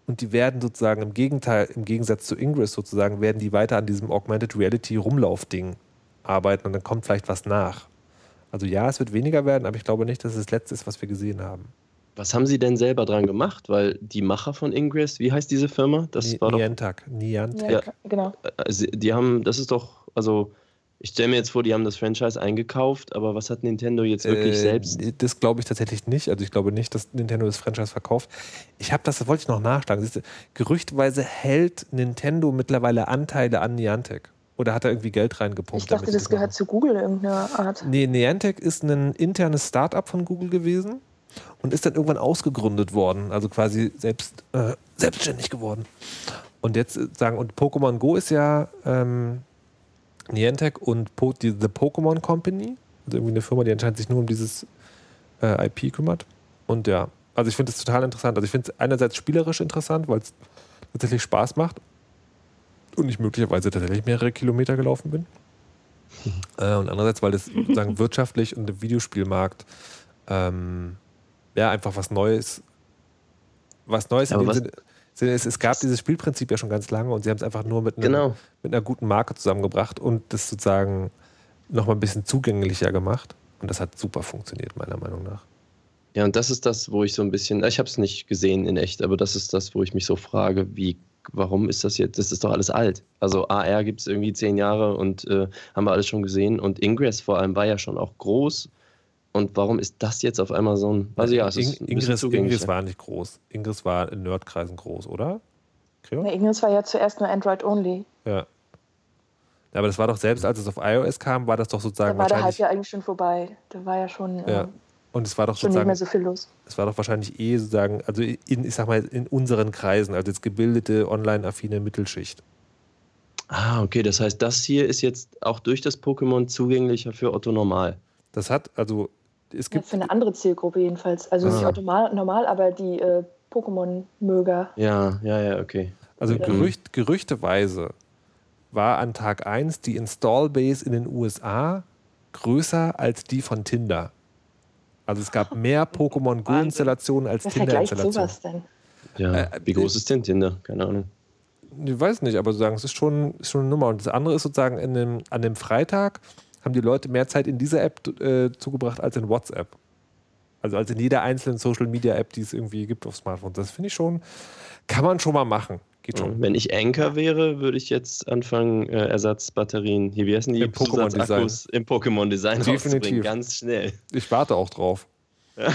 B: Und die werden sozusagen im Gegenteil, im Gegensatz zu Ingress sozusagen, werden die weiter an diesem Augmented Reality Rumlaufding arbeiten und dann kommt vielleicht was nach. Also ja, es wird weniger werden, aber ich glaube nicht, dass es das letzte ist, was wir gesehen haben.
F: Was haben sie denn selber dran gemacht? Weil die Macher von Ingress, wie heißt diese Firma? Das
B: Ni-
F: war doch,
B: Niantic. Niantic.
C: Ja, genau.
F: also die haben, das ist doch, also ich stelle mir jetzt vor, die haben das Franchise eingekauft, aber was hat Nintendo jetzt wirklich
B: Äh,
F: selbst?
B: Das glaube ich tatsächlich nicht. Also ich glaube nicht, dass Nintendo das Franchise verkauft. Ich habe das, das wollte ich noch nachschlagen. Gerüchtweise hält Nintendo mittlerweile Anteile an Niantic. Oder hat er irgendwie Geld reingepumpt?
C: Ich dachte, das gehört zu Google irgendeiner Art.
B: Nee, Niantic ist ein internes Startup von Google gewesen und ist dann irgendwann ausgegründet worden, also quasi selbst, äh, selbstständig geworden. Und jetzt äh, sagen, und Pokémon Go ist ja ähm, Niantic und po die The Pokémon Company, also irgendwie eine Firma, die anscheinend sich nur um dieses äh, IP kümmert. Und ja, also ich finde es total interessant. Also ich finde es einerseits spielerisch interessant, weil es tatsächlich Spaß macht und ich möglicherweise tatsächlich mehrere Kilometer gelaufen bin. Äh, und andererseits, weil das sozusagen wirtschaftlich und im Videospielmarkt ähm, ja einfach was Neues, was Neues
F: Aber
B: in dem Sinne, ist, es gab dieses Spielprinzip ja schon ganz lange und sie haben es einfach nur mit, einem,
F: Genau.
B: mit einer guten Marke zusammengebracht und das sozusagen nochmal ein bisschen zugänglicher gemacht. Und das hat super funktioniert, meiner Meinung nach.
F: Ja, und das ist das, wo ich so ein bisschen, ich habe es nicht gesehen in echt, aber das ist das, wo ich mich so frage, wie, warum ist das jetzt, das ist doch alles alt. Also AR gibt es irgendwie zehn Jahre und äh, haben wir alles schon gesehen und Ingress vor allem war ja schon auch groß. Und warum ist das jetzt auf einmal so ein, also ja, es ist
B: In- Ingress. Ingress war nicht groß. Ingress war in Nerdkreisen groß, oder? Creo?
C: Nee, Ignis war ja zuerst nur Android-only.
B: Ja. Ja, Aber das war doch selbst, als es auf iOS kam, war das doch
C: Da
B: sozusagen
C: war der Hype ja eigentlich schon vorbei. Da war ja schon,
B: Ja.
C: äh,
B: Und es war doch
C: schon nicht
B: sozusagen,
C: mehr so viel los.
B: es war doch wahrscheinlich eh sozusagen, also in, ich sag mal, in unseren Kreisen, also jetzt gebildete, online-affine Mittelschicht.
F: Ah, okay, das heißt, das hier ist jetzt auch durch das Pokémon zugänglicher für Otto Normal.
B: Das hat, also, es
C: Ja,
B: gibt.
C: für eine andere Zielgruppe jedenfalls. Also nicht
B: Ah.
C: automal, normal, aber die äh, Pokémon-Möger.
F: Ja, ja, ja, okay.
B: Also
C: Ja.
B: Gerücht, gerüchteweise war an Tag 1 die Installbase in den USA größer als die von Tinder. Also es gab mehr Pokémon Go-Installationen als Tinder-Installationen.
C: sowas denn?
F: Ja,
B: Äh,
F: wie groß ist denn Tinder? Keine Ahnung.
B: Ich weiß nicht, aber sozusagen, es ist schon, ist schon eine Nummer. Und das andere ist sozusagen, in dem, an dem Freitag haben die Leute mehr Zeit in dieser App äh, zugebracht als in WhatsApp. Also als in jeder einzelnen Social-Media-App, die es irgendwie gibt auf Smartphones. Das finde ich schon, kann man schon mal machen. Geht schon.
F: Wenn ich Anker wäre, würde ich jetzt anfangen, äh, Ersatzbatterien, hier, wie heißen die?
B: Im Pokémon-Design.
F: Im Pokémon-Design
B: Definitiv.
F: rauszubringen. Ganz schnell.
B: Ich warte auch drauf.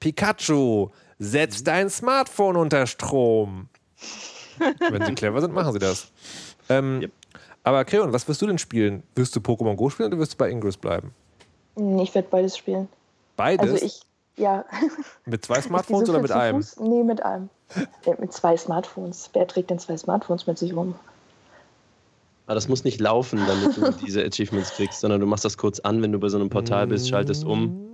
B: Pikachu, setz dein Smartphone unter Strom. Wenn sie clever sind, machen sie das. Ähm,
F: Yep.
B: Aber Creon, was wirst du denn spielen? Wirst du Pokémon Go spielen oder wirst du bei Ingress bleiben?
C: Ich werde beides spielen.
B: Beides?
C: Also ich, ja.
B: mit zwei Smartphones
C: so
B: oder mit einem?
C: Fuß? Nee, mit einem. Äh, mit zwei Smartphones. Wer trägt denn zwei Smartphones mit sich rum?
F: Aber das muss nicht laufen, damit du diese Achievements kriegst, sondern du machst das kurz an, wenn du bei so einem Portal bist, schaltest um.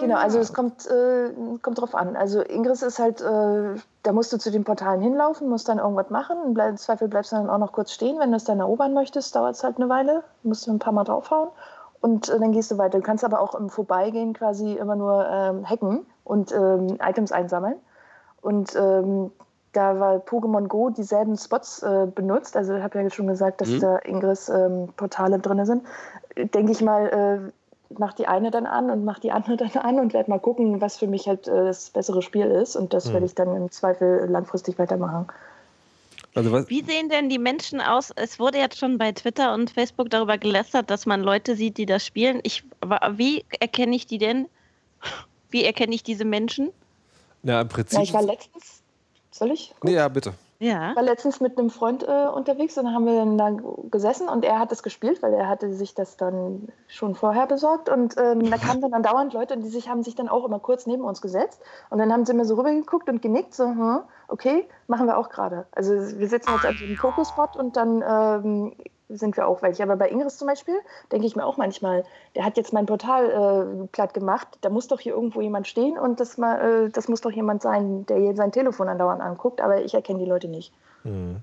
C: Genau, also es kommt, äh, kommt drauf an. Also Ingress ist halt, äh, da musst du zu den Portalen hinlaufen, musst dann irgendwas machen. Im Zweifel bleibst du dann auch noch kurz stehen. Wenn du es dann erobern möchtest, dauert es halt eine Weile. Musst du ein paar Mal draufhauen. Und äh, dann gehst du weiter. Du kannst aber auch im Vorbeigehen quasi immer nur ähm, hacken und ähm, Items einsammeln. Und ähm, da war Pokémon Go dieselben Spots äh, benutzt, also ich habe ja schon gesagt, dass
F: Mhm.
C: da Ingress-Portale drin sind, denke ich mal, äh, mach die eine dann an und mach die andere dann an und werde mal gucken, was für mich halt äh, das bessere Spiel ist. Und das
B: Mhm.
C: werde ich dann im Zweifel langfristig weitermachen.
B: Also was,
D: Wie sehen denn die Menschen aus? Es wurde jetzt schon bei Twitter und Facebook darüber gelästert, dass man Leute sieht, die das spielen. Ich, wie erkenne ich die denn? Wie erkenne ich diese Menschen?
B: na, im Prinzip.
C: Ja, ich war letztens. Soll ich?
B: nee, ja, bitte.
D: Ja.
C: war letztens mit einem Freund äh, unterwegs und haben wir dann da gesessen und er hat es gespielt, weil er hatte sich das dann schon vorher besorgt und ähm, da kamen dann andauernd Leute und die sich, haben sich dann auch immer kurz neben uns gesetzt und dann haben sie mir so rübergeguckt und genickt, so, hm, okay, machen wir auch gerade. Also wir sitzen jetzt an so einem Fokuspot und dann ähm, sind wir auch welche. Aber bei Ingris zum Beispiel denke ich mir auch manchmal, der hat jetzt mein Portal äh, platt gemacht, da muss doch hier irgendwo jemand stehen und das, mal, äh, das muss doch jemand sein, der hier sein Telefon andauernd anguckt, aber ich erkenne die Leute nicht.
B: Hm.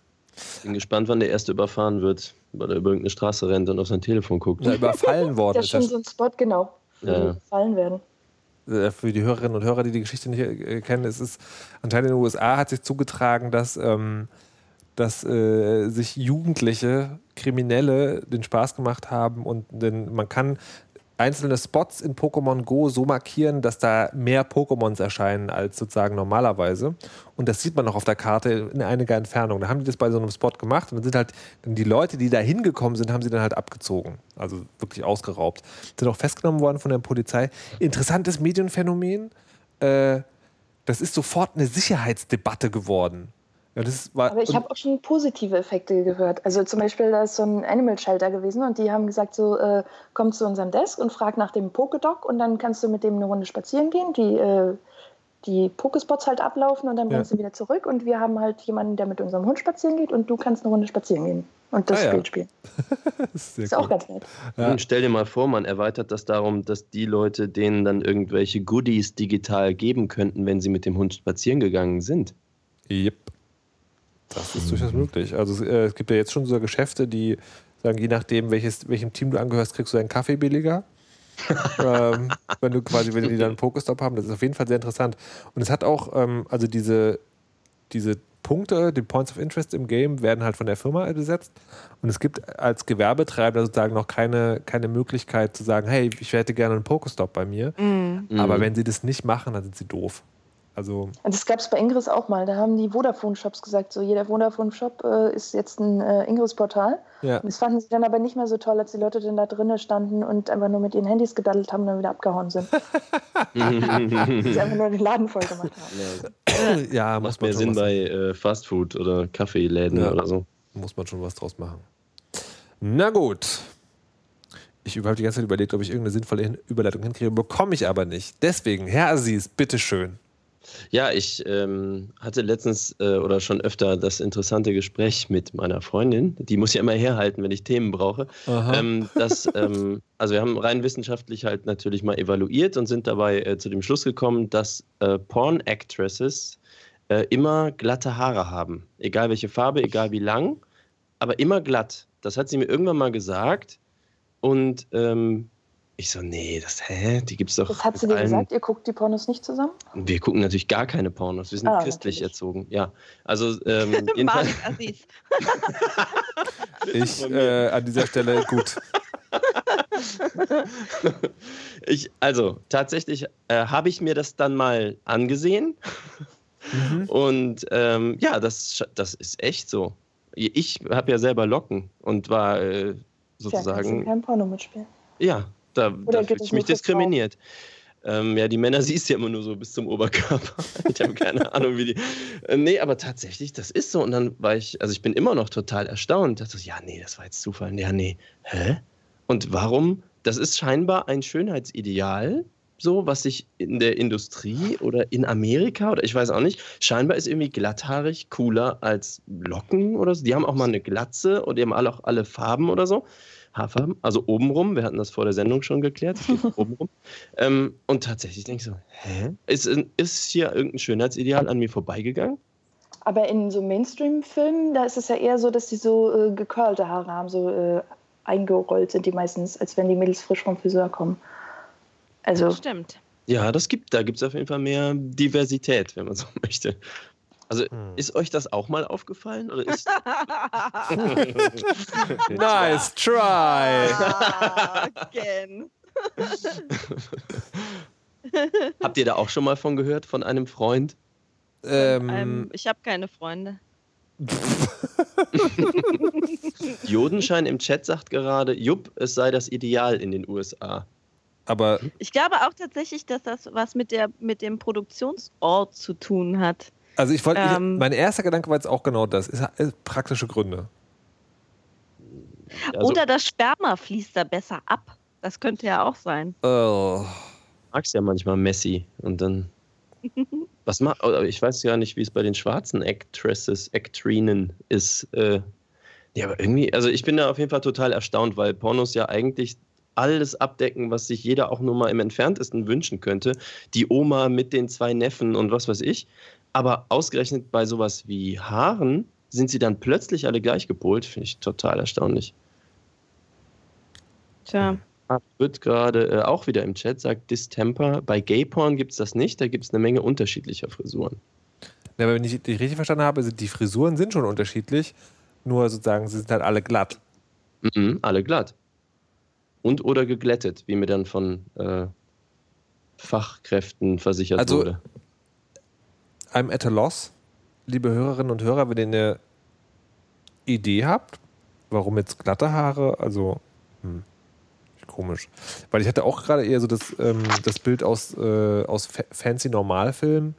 F: Bin gespannt, wann der erste überfahren wird, weil er über irgendeine Straße rennt und auf sein Telefon guckt.
B: Ja, überfallen worden
C: Das ist
B: ist
C: schon
B: das.
C: so ein Spot, genau,
F: Ja.
C: die gefallen werden.
B: Äh, für die Hörerinnen und Hörer, die die Geschichte nicht äh, kennen, es ist anscheinend in den USA hat sich zugetragen, dass, ähm, dass äh, sich Jugendliche, Kriminelle den Spaß gemacht haben und den, man kann einzelne Spots in Pokémon Go so markieren, dass da mehr Pokémons erscheinen als sozusagen normalerweise. Und das sieht man auch auf der Karte in einiger Entfernung. Da haben die das bei so einem Spot gemacht und dann sind halt dann die Leute, die da hingekommen sind, haben sie dann halt abgezogen. Also wirklich ausgeraubt. Sind auch festgenommen worden von der Polizei. Interessantes Medienphänomen. Äh, das ist sofort eine Sicherheitsdebatte geworden. Ja, das war,
C: Aber ich habe auch schon positive Effekte gehört. Also zum Beispiel, da ist so ein Animal Shelter gewesen und die haben gesagt, so äh, komm zu unserem Desk und frag nach dem Pokédog und dann kannst du mit dem eine Runde spazieren gehen, die, äh, die Pokespots halt ablaufen und dann
B: Ja.
C: bringst du wieder zurück und wir haben halt jemanden, der mit unserem Hund spazieren geht und du kannst eine Runde spazieren gehen und das
B: Ah, ja.
C: Spiel spielen.
B: das ist sehr
C: Ist
B: cool.
C: auch ganz nett.
B: Ja.
F: Und stell dir mal vor, man erweitert das darum, dass die Leute denen dann irgendwelche Goodies digital geben könnten, wenn sie mit dem Hund spazieren gegangen sind.
B: Yep. Das ist durchaus möglich. Also es, äh, es gibt ja jetzt schon so Geschäfte, die sagen, je nachdem, welches, welchem Team du angehörst, kriegst du deinen Kaffee billiger. ähm, wenn du quasi, wenn die dann einen Pokestop haben, das ist auf jeden Fall sehr interessant. Und es hat auch, ähm, also diese, diese Punkte, die Points of Interest im Game, werden halt von der Firma besetzt. Und es gibt als Gewerbetreibender sozusagen noch keine, keine Möglichkeit zu sagen, hey, ich hätte gerne einen Pokestop bei mir.
D: Mhm.
B: Aber
F: Mhm.
B: wenn sie das nicht machen, dann sind sie doof. Also,
C: Und das gab es bei Ingris auch mal. Da haben die Vodafone-Shops gesagt, so jeder Vodafone-Shop äh, ist jetzt ein äh, Ingris-Portal.
B: ja.
C: Das fanden sie dann aber nicht mehr so toll, als die Leute dann da drinnen standen und einfach nur mit ihren Handys gedaddelt haben und dann wieder abgehauen sind. Die einfach nur den Laden voll gemacht haben.
B: ja, muss
F: Macht
B: man
F: mehr Sinn
B: was
F: bei äh, Fastfood oder Kaffeeläden
B: Ja.
F: oder so.
B: muss man schon was draus machen. Na gut. Ich habe die ganze Zeit überlegt, ob ich irgendeine sinnvolle Hin Überleitung hinkriege, bekomme ich aber nicht. Deswegen, Herr Aziz, bitteschön.
F: Ja, ich ähm, hatte letztens äh, oder schon öfter das interessante Gespräch mit meiner Freundin. Die muss ja immer herhalten, wenn ich Themen brauche. Ähm, dass, ähm, also wir haben rein wissenschaftlich halt natürlich mal evaluiert und sind dabei äh, zu dem Schluss gekommen, dass äh, Porn-Actresses äh, immer glatte Haare haben. Egal welche Farbe, egal wie lang, aber immer glatt. Das hat sie mir irgendwann mal gesagt. Und ähm, ich so, nee, das, hä? Die gibt's doch.
C: Das hat sie dir
F: allen-
C: gesagt, ihr guckt die Pornos nicht zusammen?
F: wir gucken natürlich gar keine Pornos. Wir sind
C: Ah,
F: christlich
C: natürlich.
F: erzogen. Ja, also ähm, jedenfalls,
D: Mark Aziz.
B: Ich äh, an dieser Stelle, gut.
F: ich, also tatsächlich äh, habe ich mir das dann mal angesehen
B: Mhm.
F: und ähm, ja, das, das ist echt so. Ich habe ja selber Locken und war äh, sozusagen,
C: kein Porno mitspielen.
F: ja, da, da fühle ich mich diskriminiert. Ähm, ja, die Männer siehst du ja immer nur so bis zum Oberkörper. ich habe keine Ahnung, wie die. Äh, nee, aber tatsächlich, das ist so. Und dann war ich, also ich bin immer noch total erstaunt. Dachte so, ja, nee, das war jetzt Zufall. Ja, nee. Hä? Und warum? Das ist scheinbar ein Schönheitsideal, so, was sich in der Industrie oder in Amerika oder ich weiß auch nicht, scheinbar ist irgendwie glatthaarig cooler als Locken oder so. Die haben auch mal eine Glatze und die haben alle auch alle Farben oder so. Haarfarben, also obenrum, wir hatten das vor der Sendung schon geklärt, obenrum. Ähm, und tatsächlich denke ich so, hä? Ist, ist hier irgendein Schönheitsideal an mir vorbeigegangen?
C: Aber in so Mainstream-Filmen, da ist es ja eher so, dass die so äh, gecurlte Haare haben, so äh, eingerollt sind die meistens, als wenn die Mädels frisch vom Friseur kommen. Also,
D: Stimmt.
F: Ja, das gibt, da gibt es auf jeden Fall mehr Diversität, wenn man so möchte. Also
B: Hm.
F: ist euch das auch mal aufgefallen? Oder ist,
B: Nice try.
D: Ah, Again.
F: habt ihr da auch schon mal von gehört, von einem Freund?
B: Ähm,
D: Ähm, ich habe keine Freunde.
F: Jodenschein im Chat sagt gerade, Jupp, es sei das Ideal in den USA.
B: Aber
D: Ich glaube auch tatsächlich, dass das was mit, der, mit dem Produktionsort zu tun hat.
B: Also ich wollte,
D: Ähm.
B: mein erster Gedanke war jetzt auch genau das. Ist, ist praktische Gründe.
F: Also,
D: Oder das Sperma fließt da besser ab. Das könnte ja auch sein.
B: Oh.
F: magst ja manchmal Messi und dann. Was macht. Ich weiß ja nicht, wie es bei den schwarzen Actresses, Actrinen ist. Äh, ja, aber irgendwie, also ich bin da auf jeden Fall total erstaunt, weil Pornos ja eigentlich alles abdecken, was sich jeder auch nur mal im Entferntesten wünschen könnte. Die Oma mit den zwei Neffen und was weiß ich. Aber ausgerechnet bei sowas wie Haaren sind sie dann plötzlich alle gleich gepolt. Finde ich total erstaunlich.
D: Tja.
F: Wird gerade äh, auch wieder im Chat, sagt Distemper, bei Gay-Porn gibt es das nicht, da gibt es eine Menge unterschiedlicher Frisuren.
B: Ja, aber wenn ich die richtig verstanden habe, sind die Frisuren sind schon unterschiedlich, nur sozusagen sie sind halt alle glatt.
F: Mhm, alle glatt. Und oder geglättet, wie mir dann von äh, Fachkräften versichert
B: Also-
F: wurde.
B: I'm at a loss, liebe Hörerinnen und Hörer, wenn ihr eine Idee habt, warum jetzt glatte Haare, also hm, komisch. Weil ich hatte auch gerade eher so das, ähm, das Bild aus, äh, aus Fa Fancy Normalfilm,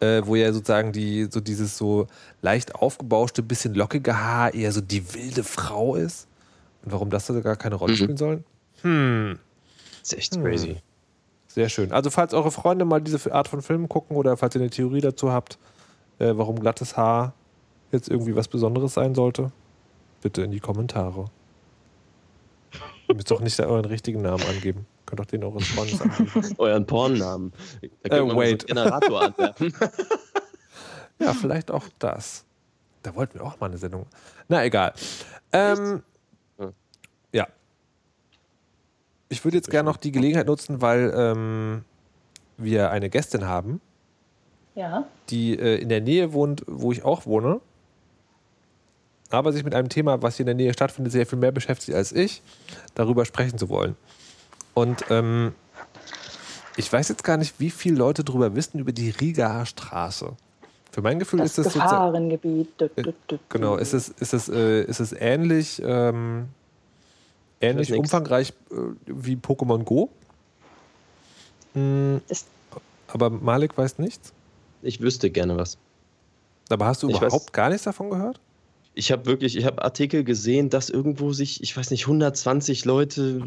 B: äh, wo ja sozusagen die, so dieses so leicht aufgebauschte, bisschen lockige Haar eher so die wilde Frau ist. Warum das da gar keine Rolle
F: Mhm.
B: spielen soll? Hm.
F: Das ist echt
B: Hm.
F: crazy.
B: Sehr schön. Also falls eure Freunde mal diese Art von Filmen gucken oder falls ihr eine Theorie dazu habt, äh, warum glattes Haar jetzt irgendwie was Besonderes sein sollte, bitte in die Kommentare. Ihr müsst doch nicht euren richtigen Namen angeben. Könnt doch den eures Freundes angeben.
F: Euren Pornnamen. Da
B: Äh,
F: so
B: wait.
F: einen Generator anwerfen.
B: Ja, vielleicht auch das. Da wollten wir auch mal eine Sendung. Na, egal. Ähm.
F: Ja.
B: Ich würde jetzt gerne noch die Gelegenheit nutzen, weil ähm, wir eine Gästin haben,
C: Ja.
B: die äh, in der Nähe wohnt, wo ich auch wohne, aber sich mit einem Thema, was hier in der Nähe stattfindet, sehr viel mehr beschäftigt als ich, darüber sprechen zu wollen. Und ähm, ich weiß jetzt gar nicht, wie viele Leute darüber wissen, über die Rigaer Straße. Für mein Gefühl
C: Das
B: ist das.
C: Gefahrengebiet. Dü,
B: Genau, ist es, ist es, äh, ist es ähnlich, ähm, ähnlich umfangreich äh, wie Pokémon Go?
C: Das-
B: aber Malik weiß nichts.
F: Ich wüsste gerne was.
B: Aber hast du
F: Ich
B: überhaupt
F: weiß-
B: gar nichts davon gehört?
F: Ich habe wirklich, ich habe Artikel gesehen, dass irgendwo sich, ich weiß nicht, 120 Leute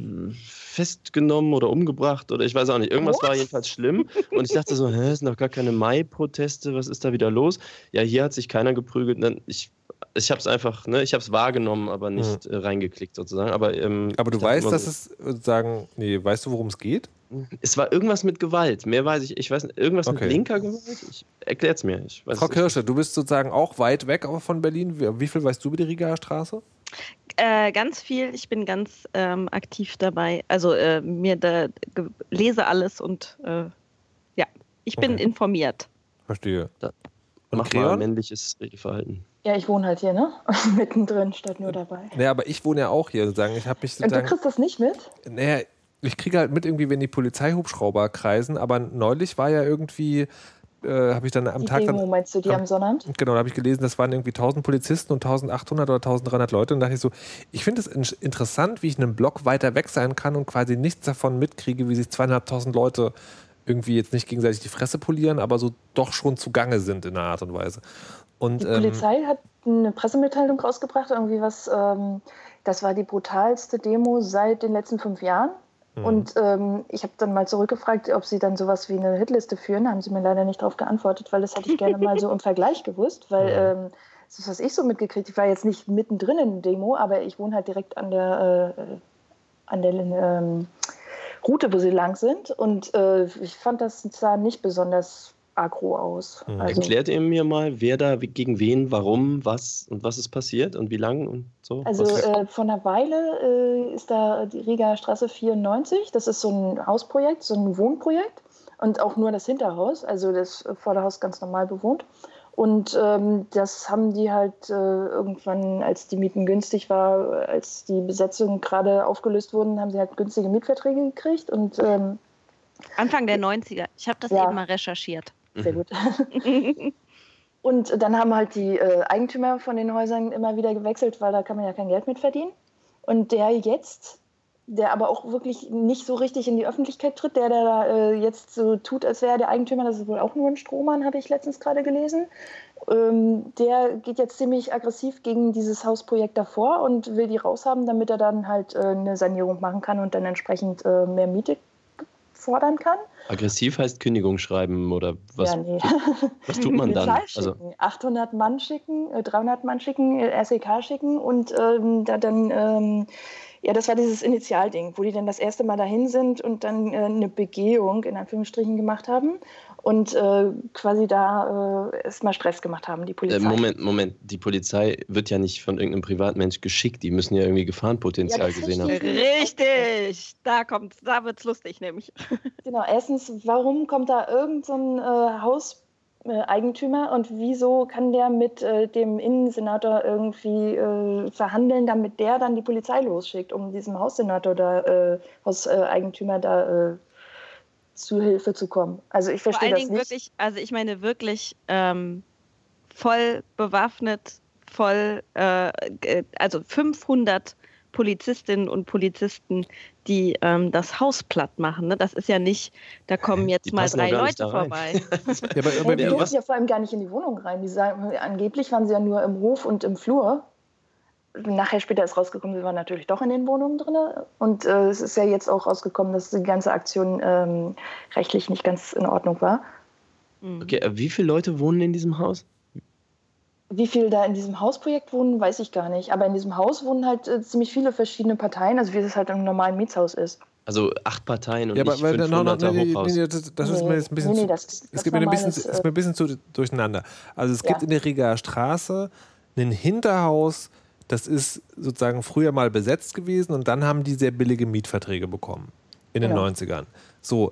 F: festgenommen oder umgebracht oder ich weiß auch nicht. Irgendwas war jedenfalls schlimm. Und ich dachte so, hä, es sind doch gar keine Mai-Proteste, was ist da wieder los? Ja, hier hat sich keiner geprügelt. Ich, ich habe es einfach, ne, ich habe es wahrgenommen, aber nicht äh, reingeklickt sozusagen. Aber, ähm,
B: Aber du weißt, dass
F: so,
B: es sozusagen, nee, weißt du, worum es geht?
F: Es war irgendwas mit Gewalt. Mehr weiß ich, ich weiß nicht, irgendwas
B: Okay.
F: mit linker Gewalt. Ich erklär's mir. Ich weiß
B: Frau. Kirsche, du bist sozusagen auch weit weg von Berlin. Wie, viel weißt du über die Rigaer Straße?
D: Äh, ganz viel. Ich bin ganz ähm, aktiv dabei. Also äh, mir da lese alles und äh, ja, ich bin
B: Okay.
D: informiert.
B: Verstehe.
F: Da-
B: Und
F: Mach mal
B: Creon?
F: männliches Redeverhalten.
C: Ja, ich wohne halt hier, ne? Mittendrin, statt nur dabei.
B: Nee, aber ich wohne ja auch hier sozusagen. Ich habe mich
C: Und du
B: sozusagen.
C: kriegst das nicht mit?
B: Naja, ich kriege halt mit irgendwie, wenn die Polizeihubschrauber kreisen, aber neulich war ja irgendwie, äh, habe ich dann am
C: Die
B: Tag
C: Demo
B: dann.
C: meinst du, die
B: am-
C: am Sonnabend?
B: Genau, da habe ich gelesen, das waren irgendwie 1000 Polizisten und 1800 oder 1300 Leute. Und da dachte ich so, ich finde es in interessant, wie ich einen Block weiter weg sein kann und quasi nichts davon mitkriege, wie sich zweieinhalbtausend Leute irgendwie jetzt nicht gegenseitig die Fresse polieren, aber so doch schon zugange sind in einer Art und Weise. Und,
C: Die
B: ähm,
C: Polizei hat eine Pressemitteilung rausgebracht, irgendwie was, ähm, das war die brutalste Demo seit den letzten fünf Jahren.
B: Mhm.
C: Und ähm, ich habe dann mal zurückgefragt, ob sie dann sowas wie eine Hitliste führen. Da haben sie mir leider nicht darauf geantwortet, weil das hätte ich gerne mal so im Vergleich gewusst, weil
B: Mhm.
C: ähm, das ist, was ich so mitgekriegt Ich war jetzt nicht mittendrin in der Demo, aber ich wohne halt direkt an der, äh, an der ähm, Route, wo sie lang sind. Und äh, ich fand, das sah nicht besonders agro aus.
B: Mhm.
C: Also,
F: Erklärt ihr mir mal, wer da gegen wen, warum, was und was ist passiert und wie lang und so?
C: Also äh, vor einer Weile äh, ist da die Riga Straße 94. Das ist so ein Hausprojekt, so ein Wohnprojekt. Und auch nur das Hinterhaus, also das Vorderhaus ganz normal bewohnt. Und ähm, das haben die halt äh, irgendwann, als die Mieten günstig war, als die Besetzungen gerade aufgelöst wurden, haben sie halt günstige Mietverträge gekriegt. Und ähm,
D: Anfang der 90er. Ich habe das
C: Ja.
D: eben mal recherchiert.
C: Sehr gut. Und dann haben halt die äh, Eigentümer von den Häusern immer wieder gewechselt, weil da kann man ja kein Geld mit verdienen. Und der jetzt der aber auch wirklich nicht so richtig in die Öffentlichkeit tritt, der, der da äh, jetzt so tut, als wäre er der Eigentümer, das ist wohl auch nur ein Strohmann, habe ich letztens gerade gelesen. Ähm, der geht jetzt ziemlich aggressiv gegen dieses Hausprojekt davor und will die raushaben, damit er dann halt äh, eine Sanierung machen kann und dann entsprechend äh, mehr Miete fordern kann.
F: Aggressiv heißt Kündigung schreiben oder was,
C: ja, nee.
F: was tut man dann? Also,
C: schicken, 800 Mann schicken, äh, 300 Mann schicken, äh, SEK schicken und ähm, da dann, ähm, ja, das war dieses Initialding, wo die dann das erste Mal dahin sind und dann äh, eine Begehung in Anführungsstrichen gemacht haben und äh, quasi da äh, erstmal Stress gemacht haben, die Polizei.
F: äh, Moment, Moment. Die Polizei wird ja nicht von irgendeinem Privatmensch geschickt. Die müssen ja irgendwie Gefahrenpotenzial
C: Ja,
F: gesehen haben.
D: Richtig, da kommt, da wird's lustig nämlich.
C: Genau, erstens, warum kommt da irgend so ein äh, Hauseigentümer und wieso kann der mit äh, dem Innensenator irgendwie äh, verhandeln, damit der dann die Polizei losschickt, um diesem Haussenator da, äh, Hauseigentümer da äh, zu Hilfe zu kommen? Also ich verstehe das
D: Dingen
C: nicht.
D: wirklich, also ich meine wirklich ähm, voll bewaffnet, voll, äh, ge- also 500 Polizistinnen und Polizisten, die ähm, das Haus platt machen. Ne? Das ist ja nicht, da kommen jetzt
F: Die
D: mal drei Leute vorbei.
B: Ja, aber, aber
C: die dürfen ja vor allem gar nicht in die Wohnung rein. Die sagen, angeblich waren sie ja nur im Hof und im Flur. Nachher später ist rausgekommen, sie waren natürlich doch in den Wohnungen drin. Und äh, es ist ja jetzt auch rausgekommen, dass die ganze Aktion ähm, rechtlich nicht ganz in Ordnung war.
D: Mhm.
F: Okay, äh, wie viele Leute wohnen in diesem Haus?
C: Wie viele da in diesem Hausprojekt wohnen, weiß ich gar nicht. Aber in diesem Haus wohnen halt äh, ziemlich viele verschiedene Parteien, also wie es halt im normalen Mietshaus ist.
F: Also acht Parteien und
B: ja, aber
F: nicht
B: weil, no, no,
F: 500er
B: nee, nee,
F: Hochhaus.
B: nee, das, das ist
C: Nee,
B: mir jetzt ein bisschen
C: nee, nee,
B: zu,
C: das ist
B: gibt mir ein bisschen,
C: normales,
B: ist mir ein bisschen zu durcheinander. Also es gibt
C: Ja.
B: in der Rigaer Straße ein Hinterhaus, das ist sozusagen früher mal besetzt gewesen und dann haben die sehr billige Mietverträge bekommen in den
C: Genau.
B: 90ern. So,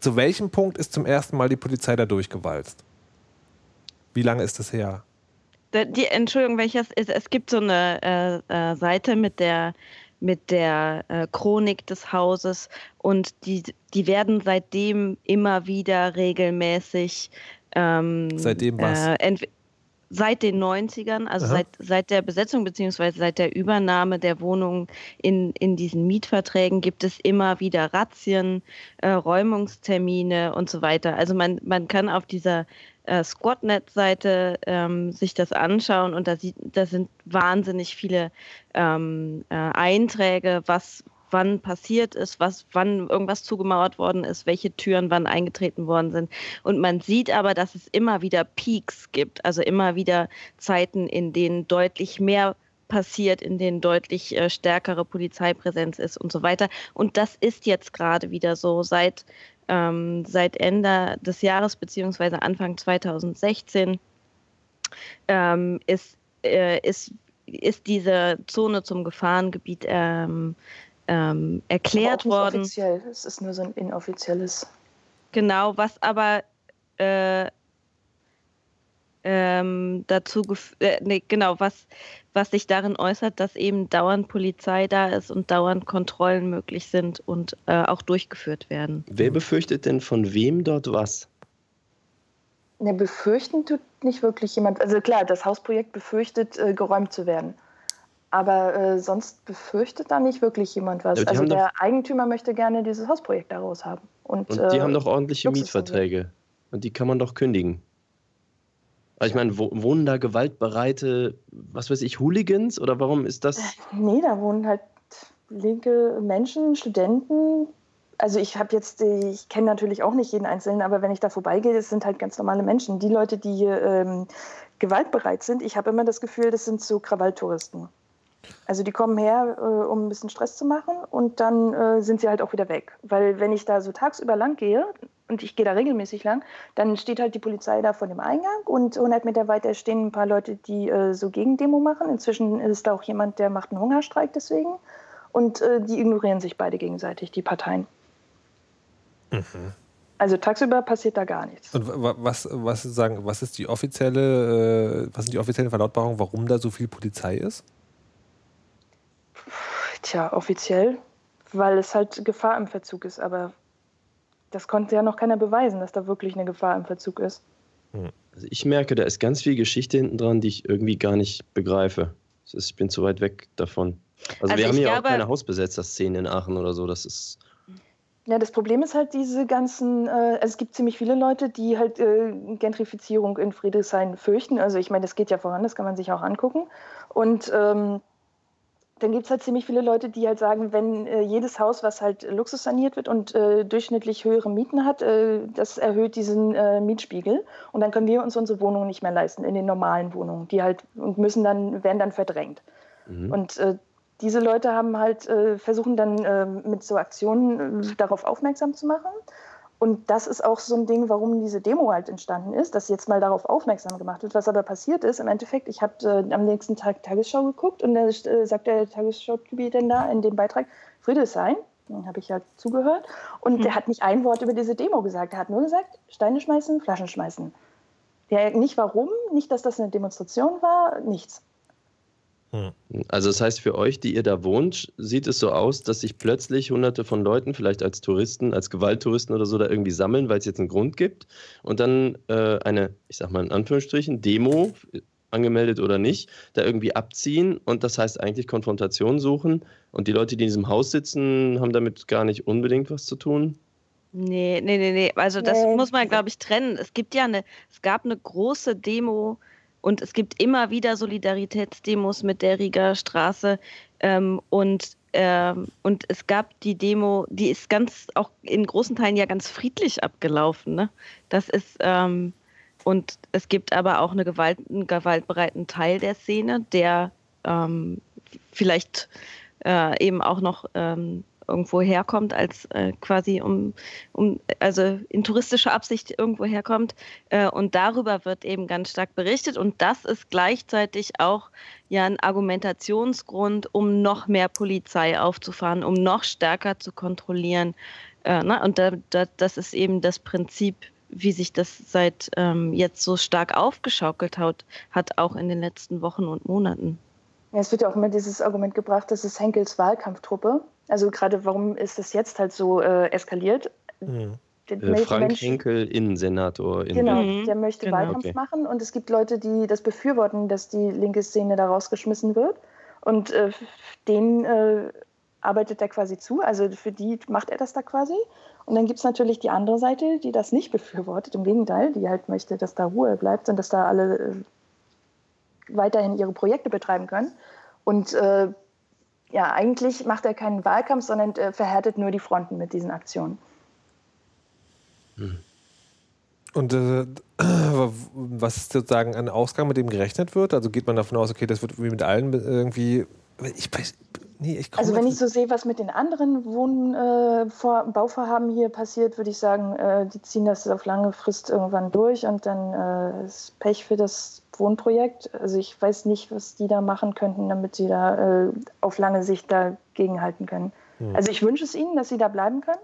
B: zu welchem Punkt ist zum ersten Mal die Polizei da durchgewalzt? Wie lange ist das her?
D: Die, Entschuldigung, ich das, es, es gibt so eine äh, äh, Seite mit der mit der äh, Chronik des Hauses und die, die werden seitdem immer wieder regelmäßig ähm,
B: Seitdem was?
D: Seit den 90ern, also
B: Aha.
D: seit, seit der Besetzung beziehungsweise seit der Übernahme der Wohnungen in, in diesen Mietverträgen gibt es immer wieder Razzien, äh, Räumungstermine und so weiter. Also man, man kann auf dieser äh, Squatnet-Seite ähm, sich das anschauen und da, sieht, da sind wahnsinnig viele ähm, äh, Einträge, was wann passiert ist, was wann irgendwas zugemauert worden ist, welche Türen wann eingetreten worden sind. Und man sieht aber, dass es immer wieder Peaks gibt, also immer wieder Zeiten, in denen deutlich mehr passiert, in denen deutlich äh, stärkere Polizeipräsenz ist und so weiter. Und das ist jetzt gerade wieder so seit ähm, seit Ende des Jahres beziehungsweise Anfang 2016 ähm, ist, äh, ist, ist diese Zone zum Gefahrengebiet ähm, ähm, erklärt worden.
C: Offiziell. Es ist nur so ein inoffizielles.
D: Genau, was aber äh, ähm, dazu, äh, nee, genau, was, was sich darin äußert, dass eben dauernd Polizei da ist und dauernd Kontrollen möglich sind und äh, auch durchgeführt werden.
F: Wer befürchtet denn von wem dort was?
C: Ne, befürchten tut nicht wirklich jemand. Also klar, das Hausprojekt befürchtet, äh, geräumt zu werden. Aber äh, sonst befürchtet da nicht wirklich jemand was.
F: Ja,
C: also
F: haben doch-
C: der Eigentümer möchte gerne dieses Hausprojekt daraus haben. Und,
F: Und die
C: äh,
F: haben doch ordentliche
C: Luxus
F: Mietverträge. Und die kann man doch kündigen. Also ich meine, wo, wohnen da gewaltbereite, was weiß ich, Hooligans? Oder warum ist das?
C: Nee, da wohnen halt linke Menschen, Studenten. Also ich habe jetzt, die- ich kenne natürlich auch nicht jeden Einzelnen, aber wenn ich da vorbeigehe, das sind halt ganz normale Menschen. Die Leute, die hier ähm, gewaltbereit sind, ich habe immer das Gefühl, das sind so Krawalltouristen. Also die kommen her, äh, um ein bisschen Stress zu machen und dann äh, sind sie halt auch wieder weg. Weil wenn ich da so tagsüber lang gehe, und ich gehe da regelmäßig lang, dann steht halt die Polizei da vor dem Eingang und 100 Meter weiter stehen ein paar Leute, die äh, so Gegendemo machen. Inzwischen ist da auch jemand, der macht einen Hungerstreik deswegen. Und äh, die ignorieren sich beide gegenseitig, die Parteien. Also tagsüber passiert da gar nichts.
B: Und wa- was, was, sagen, was ist die offizielle, äh, was sind die offiziellen Verlautbarungen, warum da so viel Polizei ist?
C: Tja, offiziell, weil es halt Gefahr im Verzug ist, aber das konnte ja noch keiner beweisen, dass da wirklich eine Gefahr im Verzug ist.
F: Also ich merke, da ist ganz viel Geschichte hinten dran, die ich irgendwie gar nicht begreife. Ist, ich bin zu weit weg davon. Also,
D: Also
F: wir haben hier auch keine Hausbesetzer-Szene in Aachen oder so. Das ist.
C: Ja, das Problem ist halt diese ganzen, äh, also es gibt ziemlich viele Leute, die halt äh, Gentrifizierung in Friedrichshain fürchten. Also ich meine, das geht ja voran, das kann man sich auch angucken. Und ähm, dann gibt es halt ziemlich viele Leute, die halt sagen, wenn äh, jedes Haus, was halt Luxus saniert wird und äh, durchschnittlich höhere Mieten hat, äh, das erhöht diesen äh, Mietspiegel. Und dann können wir uns unsere Wohnungen nicht mehr leisten in den normalen Wohnungen, die halt und müssen dann, werden dann verdrängt.
F: Mhm.
C: Und äh, diese Leute haben halt, äh, versuchen dann mit so Aktionen darauf aufmerksam zu machen. Und das ist auch so ein Ding, warum diese Demo halt entstanden ist, dass jetzt mal darauf aufmerksam gemacht wird. Was aber passiert ist, im Endeffekt, ich habe äh, am nächsten Tag Tagesschau geguckt und da äh, sagt der Tagesschau-Typi dann da in dem Beitrag, Friedrichshain, dann habe ich ja zugehört, und der hat nicht ein Wort über diese Demo gesagt. Er hat nur gesagt, Steine schmeißen, Flaschen schmeißen. Ja, nicht warum, nicht, dass das eine Demonstration war, nichts.
F: Also das heißt für euch, die ihr da wohnt, sieht es so aus, dass sich plötzlich hunderte von Leuten, vielleicht als Touristen, als Gewalttouristen oder so, da irgendwie sammeln, weil es jetzt einen Grund gibt und dann äh, eine, ich sag mal in Anführungsstrichen, Demo, angemeldet oder nicht, da irgendwie abziehen und das heißt eigentlich Konfrontation suchen und die Leute, die in diesem Haus sitzen, haben damit gar nicht unbedingt was zu tun.
D: Nee, nee, nee, nee. Also das
C: Nee.
D: muss man, glaube ich, trennen. Es gibt ja eine, es gab eine große Demo und es gibt immer wieder Solidaritätsdemos mit der Rieger Straße. Ähm, und, ähm, und es gab die Demo, die ist ganz auch in großen Teilen ja ganz friedlich abgelaufen. Ne? Das ist ähm, und es gibt aber auch eine Gewalt, einen gewaltbereiten Teil der Szene, der ähm, vielleicht äh, eben auch noch ähm, irgendwo herkommt, als äh, quasi um, um, also in touristischer Absicht irgendwo herkommt. Äh, und darüber wird eben ganz stark berichtet. Und das ist gleichzeitig auch ja ein Argumentationsgrund, um noch mehr Polizei aufzufahren, um noch stärker zu kontrollieren. Äh, ne? Und da, da, das ist eben das Prinzip, wie sich das seit ähm, jetzt so stark aufgeschaukelt hat, hat, auch in den letzten Wochen und Monaten.
C: Ja, es wird ja auch immer dieses Argument gebracht, das ist Henkels Wahlkampftruppe. Also gerade warum ist das jetzt halt so äh, eskaliert?
B: Mhm.
C: Der
F: Äh,
C: möchte
F: Frank
C: Menschen-
F: Henkel, Innensenator. In
C: Genau, der möchte
D: genau.
C: Wahlkampf
F: Okay.
C: machen und es gibt Leute, die das befürworten, dass die linke Szene da rausgeschmissen wird. Und äh, denen äh, arbeitet er quasi zu, also für die macht er das da quasi. Und dann gibt es natürlich die andere Seite, die das nicht befürwortet, im Gegenteil, die halt möchte, dass da Ruhe bleibt und dass da alle äh, weiterhin ihre Projekte betreiben können. Und äh, ja, eigentlich macht er keinen Wahlkampf, sondern äh, verhärtet nur die Fronten mit diesen Aktionen.
B: Und äh, was ist sozusagen ein Ausgang, mit dem gerechnet wird? Also geht man davon aus, okay, das wird wie mit allen irgendwie. Ich weiß. Nee, ich
C: Also wenn ich so sehe, was mit den anderen Wohn äh, hier passiert, würde ich sagen, äh, die ziehen das auf lange Frist irgendwann durch und dann äh, ist Pech für das Wohnprojekt. Also ich weiß nicht, was die da machen könnten, damit sie da äh, auf lange Sicht dagegenhalten können.
B: Hm.
C: Also ich wünsche es ihnen, dass sie da bleiben können,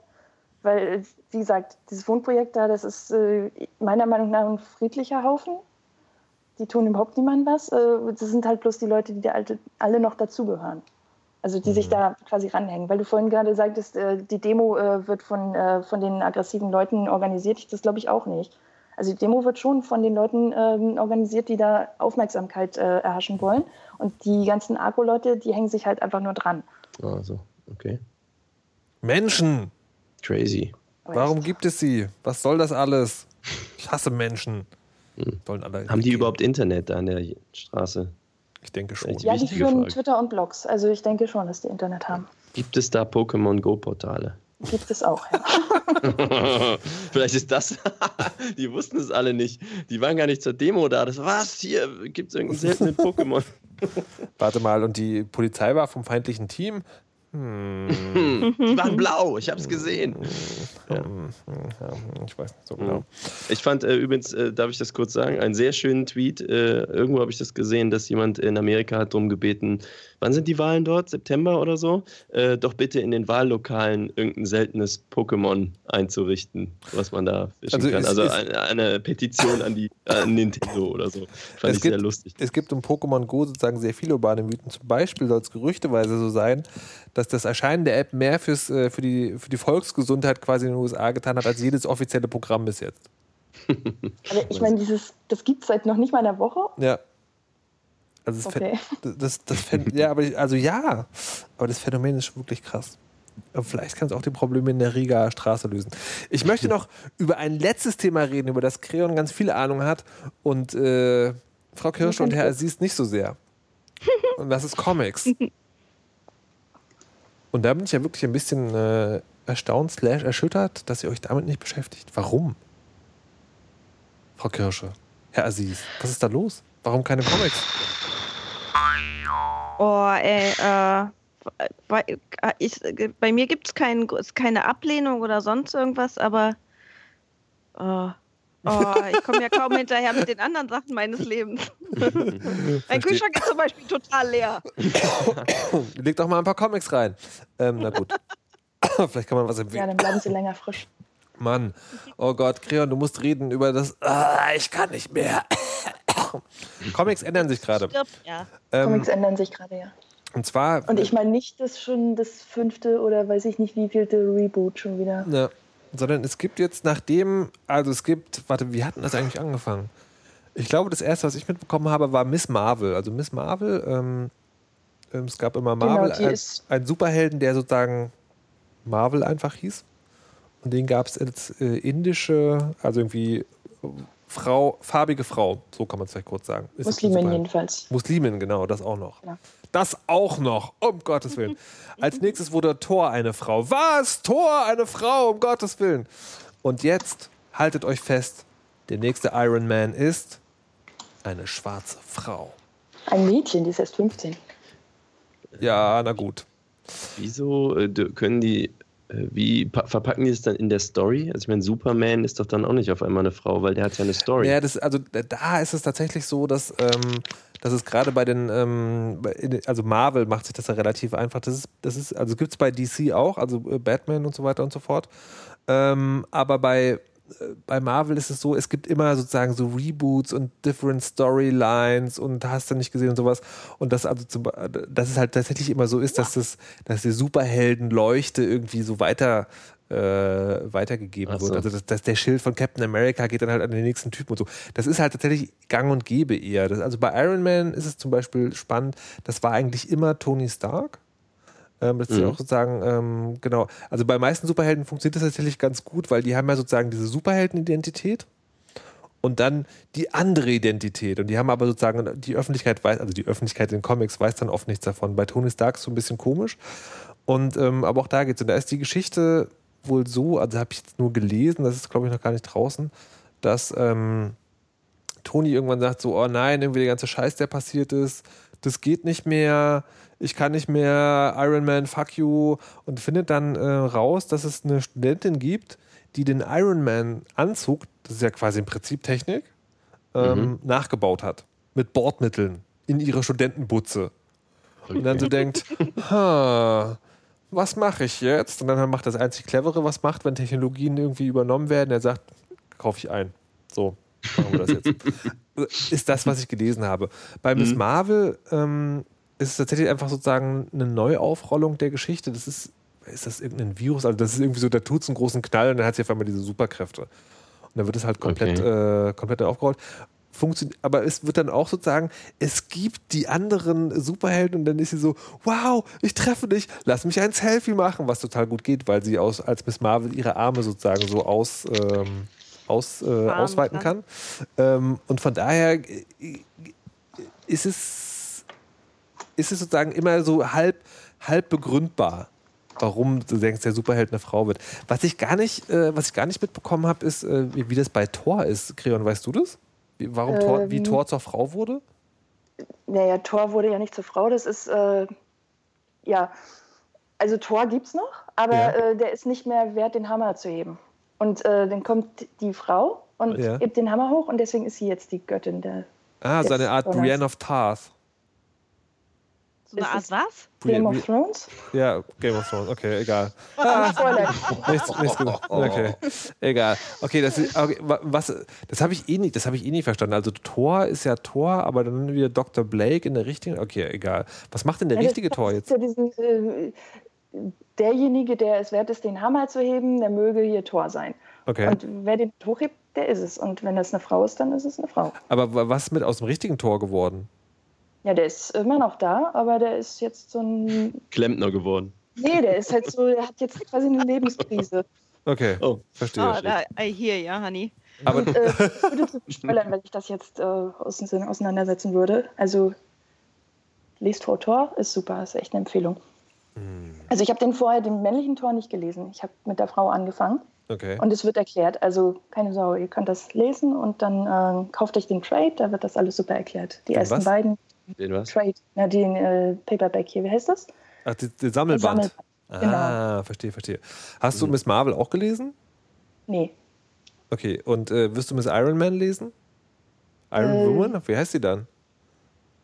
C: weil, wie gesagt, dieses Wohnprojekt da, das ist äh, meiner Meinung nach ein friedlicher Haufen. Die tun überhaupt niemandem was. Äh, das sind halt bloß die Leute, die da alte, alle noch dazugehören. Also die sich da quasi ranhängen. Weil du vorhin gerade sagtest, äh, die Demo äh, wird von, äh, von den aggressiven Leuten organisiert. Das glaube ich auch nicht. Also die Demo wird schon von den Leuten ähm, organisiert, die da Aufmerksamkeit äh, erhaschen wollen. Und die ganzen Agro-Leute, die hängen sich halt einfach nur dran.
F: Also, okay.
B: Menschen!
F: Crazy.
B: Warum gibt es sie? Was soll das alles? Ich hasse Menschen. Sollen alle
F: Haben die
B: weggehen.
F: überhaupt Internet da an der Straße?
B: Ich denke schon.
F: Die
C: Ja, die führen
F: Frage.
C: Twitter und Blogs. Also ich denke schon, dass die Internet haben.
F: Gibt es da Pokémon Go-Portale?
C: Gibt es auch, ja.
F: Vielleicht ist das. die wussten es alle nicht. Die waren gar nicht zur Demo da. Das was? Hier gibt es irgendeinen seltenen Pokémon.
B: Warte mal, und die Polizei war vom feindlichen Team? Hm,
F: die waren blau. Ich habe es gesehen. Ja.
B: hm, ja, ich weiß nicht so genau.
F: Ich fand äh, übrigens, äh, darf ich das kurz sagen, einen sehr schönen Tweet. Äh, irgendwo habe ich das gesehen, dass jemand in Amerika hat darum gebeten, wann sind die Wahlen dort? September oder so? Äh, doch bitte in den Wahllokalen irgendein seltenes Pokémon einzurichten, was man da fischen
B: Also
F: kann.
B: es
F: Also
B: ist-
F: eine, eine Petition an die an Nintendo oder so. Fand
B: Es
F: ich sehr
B: gibt-
F: lustig.
B: Es gibt im Pokémon Go sozusagen sehr viele urbane Mythen. Zum Beispiel soll es gerüchteweise so sein, dass das Erscheinen der App mehr fürs, äh, für, die, für die Volksgesundheit quasi in den USA getan hat, als jedes offizielle Programm bis jetzt.
C: Aber ich meine, dieses, das gibt es seit noch nicht mal einer Woche.
B: Ja. Also das,
C: Okay.
B: Phän- das, das Phän- ja, aber ich- also ja, aber das Phänomen ist wirklich krass. Aber vielleicht kann es auch die Probleme in der Riga Straße lösen. Ich möchte noch über ein letztes Thema reden, über das Creon ganz viel Ahnung hat und äh, Frau Kirsch und Herr Aziz nicht so sehr. Und das ist Comics. Und da bin ich ja wirklich ein bisschen äh, erstaunt, slash erschüttert, dass ihr euch damit nicht beschäftigt. Warum? Frau Kirsche, Herr Aziz, was ist da los? Warum keine Comics?
D: Oh, ey, äh, bei, äh, ich, bei mir gibt es kein, keine Ablehnung oder sonst irgendwas, aber oh, oh, ich komme ja kaum hinterher mit den anderen Sachen meines Lebens. mein Kühlschrank ist zum Beispiel total leer.
B: Legt doch mal ein paar Comics rein. Ähm, na gut. Vielleicht kann man was
C: Ja,
B: empfehlen.
C: dann bleiben sie länger frisch.
B: Mann. Oh Gott, Creon, du musst reden über das. Ah, ich kann nicht mehr. Comics ändern sich gerade.
D: Ja.
B: Ähm,
C: Comics ändern sich gerade, ja.
B: und zwar.
C: Und ich meine nicht das schon das fünfte oder weiß ich nicht wievielte Reboot schon wieder.
B: Ja, sondern es gibt jetzt nachdem, also es gibt, warte, wie hatten das eigentlich angefangen? Ich glaube, das erste, was ich mitbekommen habe, war Miss Marvel. Also Miss Marvel, ähm, ähm, es gab immer
C: Genau,
B: Marvel,
C: die
B: ein, einen Superhelden, der sozusagen Marvel einfach hieß. Und den gab es als äh, indische, also irgendwie Frau, farbige Frau, so kann man es vielleicht kurz sagen. Ist
C: Muslimin jedenfalls.
B: Muslimin, genau, das auch noch.
C: Genau.
B: Das auch noch, um Gottes Willen. Als nächstes wurde Thor eine Frau. Was? Thor eine Frau, um Gottes Willen. Und jetzt, haltet euch fest, der nächste Iron Man ist eine schwarze Frau.
C: Ein Mädchen, die ist erst 15.
B: Ja, na gut.
F: Wieso äh, können die, wie pa- verpacken die es dann in der Story? Also ich meine, Superman ist doch dann auch nicht auf einmal eine Frau, weil der hat ja eine Story.
B: Ja, das, also da- ist es tatsächlich so, dass, ähm, dass es gerade bei den, ähm, also Marvel macht sich das ja relativ einfach. Das ist, das ist, also gibt es bei DC auch, also äh, Batman und so weiter und so fort. Ähm, aber bei, bei Marvel ist es so, es gibt immer sozusagen so Reboots und different Storylines und hast du nicht gesehen und sowas. Und das also zum, dass es halt tatsächlich immer so ist, dass das, dass die Superheldenleuchte irgendwie so weiter äh, weitergegeben
F: so.
B: wird. Also dass, dass der Schild von Captain America geht dann halt an den nächsten Typen und so. Das ist halt tatsächlich gang und gäbe eher. Das, also bei Iron Man ist es zum Beispiel spannend, das war eigentlich immer Tony Stark. Ähm, das ist ja
F: Mhm.
B: auch sozusagen, ähm, genau. Also bei meisten Superhelden funktioniert das tatsächlich ganz gut, weil die haben ja sozusagen diese Superheldenidentität und dann die andere Identität. Und die haben aber sozusagen, die Öffentlichkeit weiß, also die Öffentlichkeit in den Comics weiß dann oft nichts davon. Bei Tony Stark ist es so ein bisschen komisch. Und ähm, aber auch da geht's. Und da ist die Geschichte wohl so, also habe ich jetzt nur gelesen, das ist glaube ich noch gar nicht draußen, dass ähm, Tony irgendwann sagt so, oh nein, irgendwie der ganze Scheiß, der passiert ist, das geht nicht mehr, ich kann nicht mehr, Iron Man, fuck you. Und findet dann äh, raus, dass es eine Studentin gibt, die den Iron Man Anzug, das ist ja quasi im Prinzip Technik, ähm, nachgebaut hat. Mit Bordmitteln in ihre Studentenbutze. Und dann so denkt, ha, was mache ich jetzt? Und dann macht das einzig Clevere, was macht, wenn Technologien irgendwie übernommen werden. Er sagt, kaufe ich ein. So, machen wir das jetzt. ist das, was ich gelesen habe. Bei Miss Marvel ähm, ist es tatsächlich einfach sozusagen eine Neuaufrollung der Geschichte. Das ist, ist das irgendein Virus? Also das ist irgendwie so, da tut es einen großen Knall und dann hat sie auf einmal diese Superkräfte. Und dann wird es halt komplett, äh, komplett aufgerollt. Funktioniert, aber es wird dann auch sozusagen, es gibt die anderen Superhelden und dann ist sie so, wow, ich treffe dich, lass mich ein Selfie machen, was total gut geht, weil sie aus, als Miss Marvel ihre Arme sozusagen so aus, ähm, aus, äh, ausweiten kann. Ähm, und von daher äh, ist es, ist es sozusagen immer so halb, halb begründbar, warum du denkst, der Superheld eine Frau wird. Was ich gar nicht, äh, was ich gar nicht mitbekommen habe, ist, äh, wie, wie das bei Thor ist. Creon, weißt du das? Wie, warum Thor, wie
C: Ähm.
B: Thor zur Frau wurde?
C: Naja, Thor wurde ja nicht zur Frau, das ist, äh, ja, also Thor gibt's noch, aber
B: Ja.
C: äh, der ist nicht mehr wert, den Hammer zu heben. Und äh, dann kommt die Frau und
B: Ja.
C: hebt den Hammer hoch und deswegen ist sie jetzt die Göttin der
B: Ah, so eine Art
C: nice.
B: Brienne of Tarth.
D: So eine Art
C: ist-
D: was?
C: Game of Thrones.
B: Ja, Game of Thrones, okay, egal.
C: Spoiler.
B: Nichts, nichts gesagt. Okay, egal. Okay, das ist, okay, was, das habe ich eh nicht, das habe ich eh nicht verstanden. Also Thor ist ja Thor, aber dann wieder Dr. Blake in der richtigen. Okay, egal. Was macht denn der
C: Ja, das-
B: richtige
C: das
B: Thor
C: ist
B: jetzt?
C: Ja diesen, äh, derjenige, der es wert ist, den Hammer zu heben, der möge hier Thor sein.
B: Okay.
C: Und wer den hochhebt, der ist es. Und wenn das eine Frau ist, dann ist es eine Frau.
B: Aber wa- was ist mit aus dem richtigen Tor geworden?
C: Ja, der ist immer noch da, aber der ist jetzt so ein.
F: Klempner geworden.
C: Nee, der ist halt so, der hat jetzt quasi eine Lebenskrise.
B: Okay,
F: Oh.
B: verstehe.
D: Ah, da, I hear, ja, Honey.
B: Aber
C: Und äh, ich würde zu spoilern, wenn ich das jetzt äh, auseinandersetzen würde. Also, lest vor Tor ist super, ist echt eine Empfehlung. Also, ich habe den vorher, den männlichen Tor nicht gelesen. Ich habe mit der Frau angefangen
B: okay.
C: und es wird erklärt. Also, keine Sorge, ihr könnt das lesen und dann äh, kauft euch den Trade, da wird das alles super erklärt. Die
B: Den
C: ersten
B: was?
C: beiden
F: Den was?
C: Trade, na, den äh, Paperback hier, wie heißt das?
B: Ach, die, die Sammelband.
C: Sammelband, genau.
B: Ah, verstehe, verstehe. Hast du Miss Marvel auch gelesen?
C: Nee.
B: Okay, und äh, wirst du Miss Iron Man lesen? Iron
C: Äh.
B: Woman? Wie heißt sie dann?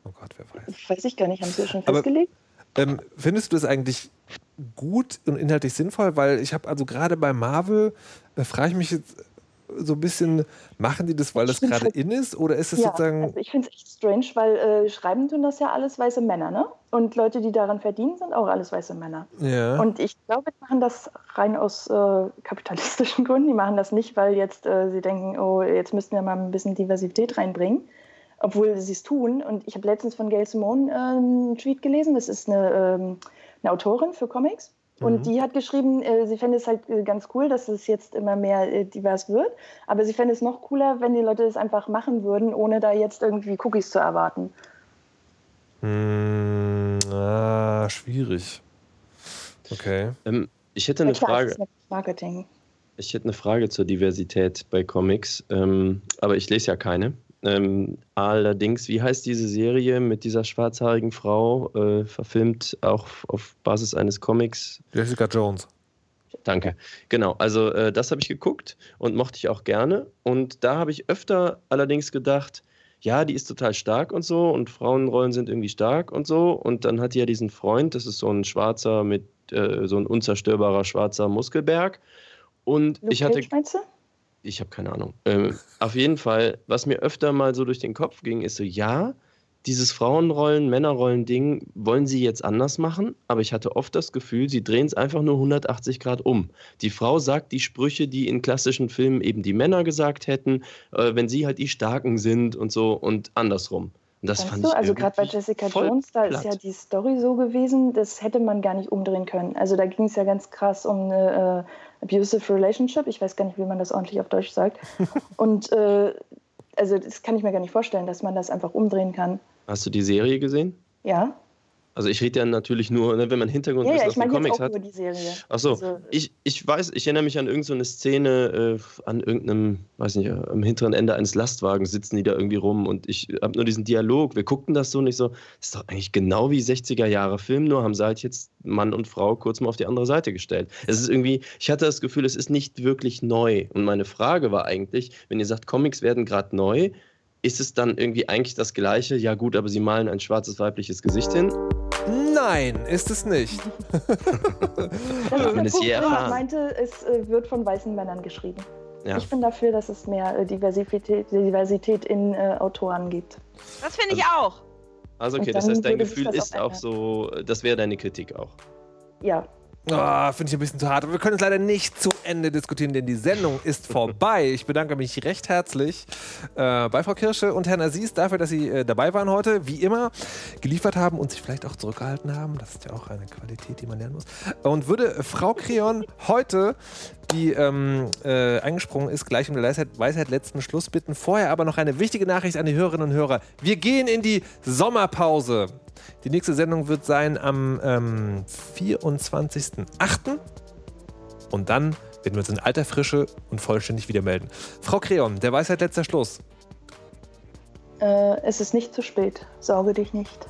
B: Oh Gott, wer weiß.
C: Weiß ich gar nicht, haben Sie das schon
B: Aber-
C: festgelegt?
B: Ähm, findest du das eigentlich gut und inhaltlich sinnvoll? Weil ich habe also gerade bei Marvel, äh, frage ich mich jetzt so ein bisschen, machen die das, weil das gerade in ist? Oder ist es
C: Ja,
B: sozusagen.
C: also ich finde es echt strange, weil äh, schreiben tun das ja alles weiße Männer, ne? Und Leute, die daran verdienen, sind auch alles weiße Männer.
B: ja.
C: Und ich glaube, die machen das rein aus äh, kapitalistischen Gründen. Die machen das nicht, weil jetzt äh, sie denken, oh, jetzt müssten wir mal ein bisschen Diversität reinbringen. Obwohl sie es tun. Und ich habe letztens von Gail Simone äh, einen Tweet gelesen. Das ist eine, ähm, eine Autorin für Comics. Und die hat geschrieben, äh, sie fände es halt äh, ganz cool, dass es jetzt immer mehr äh, divers wird. Aber sie fände es noch cooler, wenn die Leute das einfach machen würden, ohne da jetzt irgendwie Cookies zu erwarten.
B: Hm, ah, schwierig. Okay.
F: Ähm, ich hätte eine
C: Na klar,
F: Frage.
C: Ist Marketing.
F: Ich hätte eine Frage zur Diversität bei Comics, ähm, aber ich lese ja keine. Ähm, allerdings, wie heißt diese Serie mit dieser schwarzhaarigen Frau, äh, verfilmt auch auf Basis eines Comics?
B: Jessica Jones.
F: Danke. Genau, also äh, das habe ich geguckt und mochte ich auch gerne. Und da habe ich öfter allerdings gedacht, ja, die ist total stark und so und Frauenrollen sind irgendwie stark und so. Und dann hat die ja diesen Freund, das ist so ein schwarzer mit, äh, so ein unzerstörbarer schwarzer Muskelberg. Und
C: Luke
F: ich hatte
C: Cage, meinst du?
F: Ich habe keine Ahnung. Ähm, auf jeden Fall, was mir öfter mal so durch den Kopf ging, ist so, ja, dieses Frauenrollen, Männerrollen-Ding wollen sie jetzt anders machen, aber ich hatte oft das Gefühl, sie drehen es einfach nur 180 Grad um. Die Frau sagt die Sprüche, die in klassischen Filmen eben die Männer gesagt hätten, äh, wenn sie halt die Starken sind und so und andersrum. Und das
C: Meinst
F: fand
C: du?
F: ich
C: Also gerade bei Jessica Jones, da
F: platt.
C: ist ja die Story so gewesen, das hätte man gar nicht umdrehen können. Also da ging es ja ganz krass um eine äh, abusive relationship. Ich weiß gar nicht, wie man das ordentlich auf Deutsch sagt. Und äh, also das kann ich mir gar nicht vorstellen, dass man das einfach umdrehen kann.
F: Hast du die Serie gesehen?
C: Ja,
F: Also ich rede ja natürlich nur, ne, wenn man Hintergrund
C: ja, ja ich
F: den
C: meine
F: Comics hat.
C: über die Serie.
F: Ach so,
C: Also,
F: ich, ich weiß, ich erinnere mich an irgendeine so Szene, äh, an irgendeinem, weiß nicht, am hinteren Ende eines Lastwagens sitzen die da irgendwie rum und ich habe nur diesen Dialog. Wir guckten das so nicht so, das ist doch eigentlich genau wie 60er Jahre Film, nur haben sie halt jetzt Mann und Frau kurz mal auf die andere Seite gestellt. Es ist irgendwie, ich hatte das Gefühl, es ist nicht wirklich neu. Und meine Frage war eigentlich, wenn ihr sagt, Comics werden gerade neu, ist es dann irgendwie eigentlich das Gleiche? Ja gut, aber sie malen ein schwarzes weibliches Gesicht hin.
B: Nein, ist es nicht.
C: das ist der
F: Wenn es
C: Punkt,
F: je erfahren.
C: meinte, es äh, wird von weißen Männern geschrieben.
F: Ja.
C: Ich bin dafür, dass es mehr äh, Diversität, Diversität in äh, Autoren gibt.
D: Das finde ich auch.
F: Also okay, das heißt, dein Gefühl
C: das
F: ist
C: auch
F: auch so, das wäre deine Kritik auch.
C: Ja,
B: Ah, Finde ich ein bisschen zu hart. Aber wir können es leider nicht zu Ende diskutieren, denn die Sendung ist vorbei. Ich bedanke mich recht herzlich äh, bei Frau Kirsche und Herrn Aziz dafür, dass Sie äh, dabei waren heute, wie immer, geliefert haben und sich vielleicht auch zurückgehalten haben. Das ist ja auch eine Qualität, die man lernen muss. Und würde Frau Kreon heute, die ähm, äh, eingesprungen ist, gleich um der Weisheit, Weisheit letzten Schluss bitten. Vorher aber noch eine wichtige Nachricht an die Hörerinnen und Hörer. Wir gehen in die Sommerpause. Die nächste Sendung wird sein am ähm, 24.08. Und dann werden wir uns in alter Frische und vollständig wieder melden. Frau Kreon, der Weisheit letzter Schluss.
C: äh, es ist nicht zu spät. Sorge dich nicht.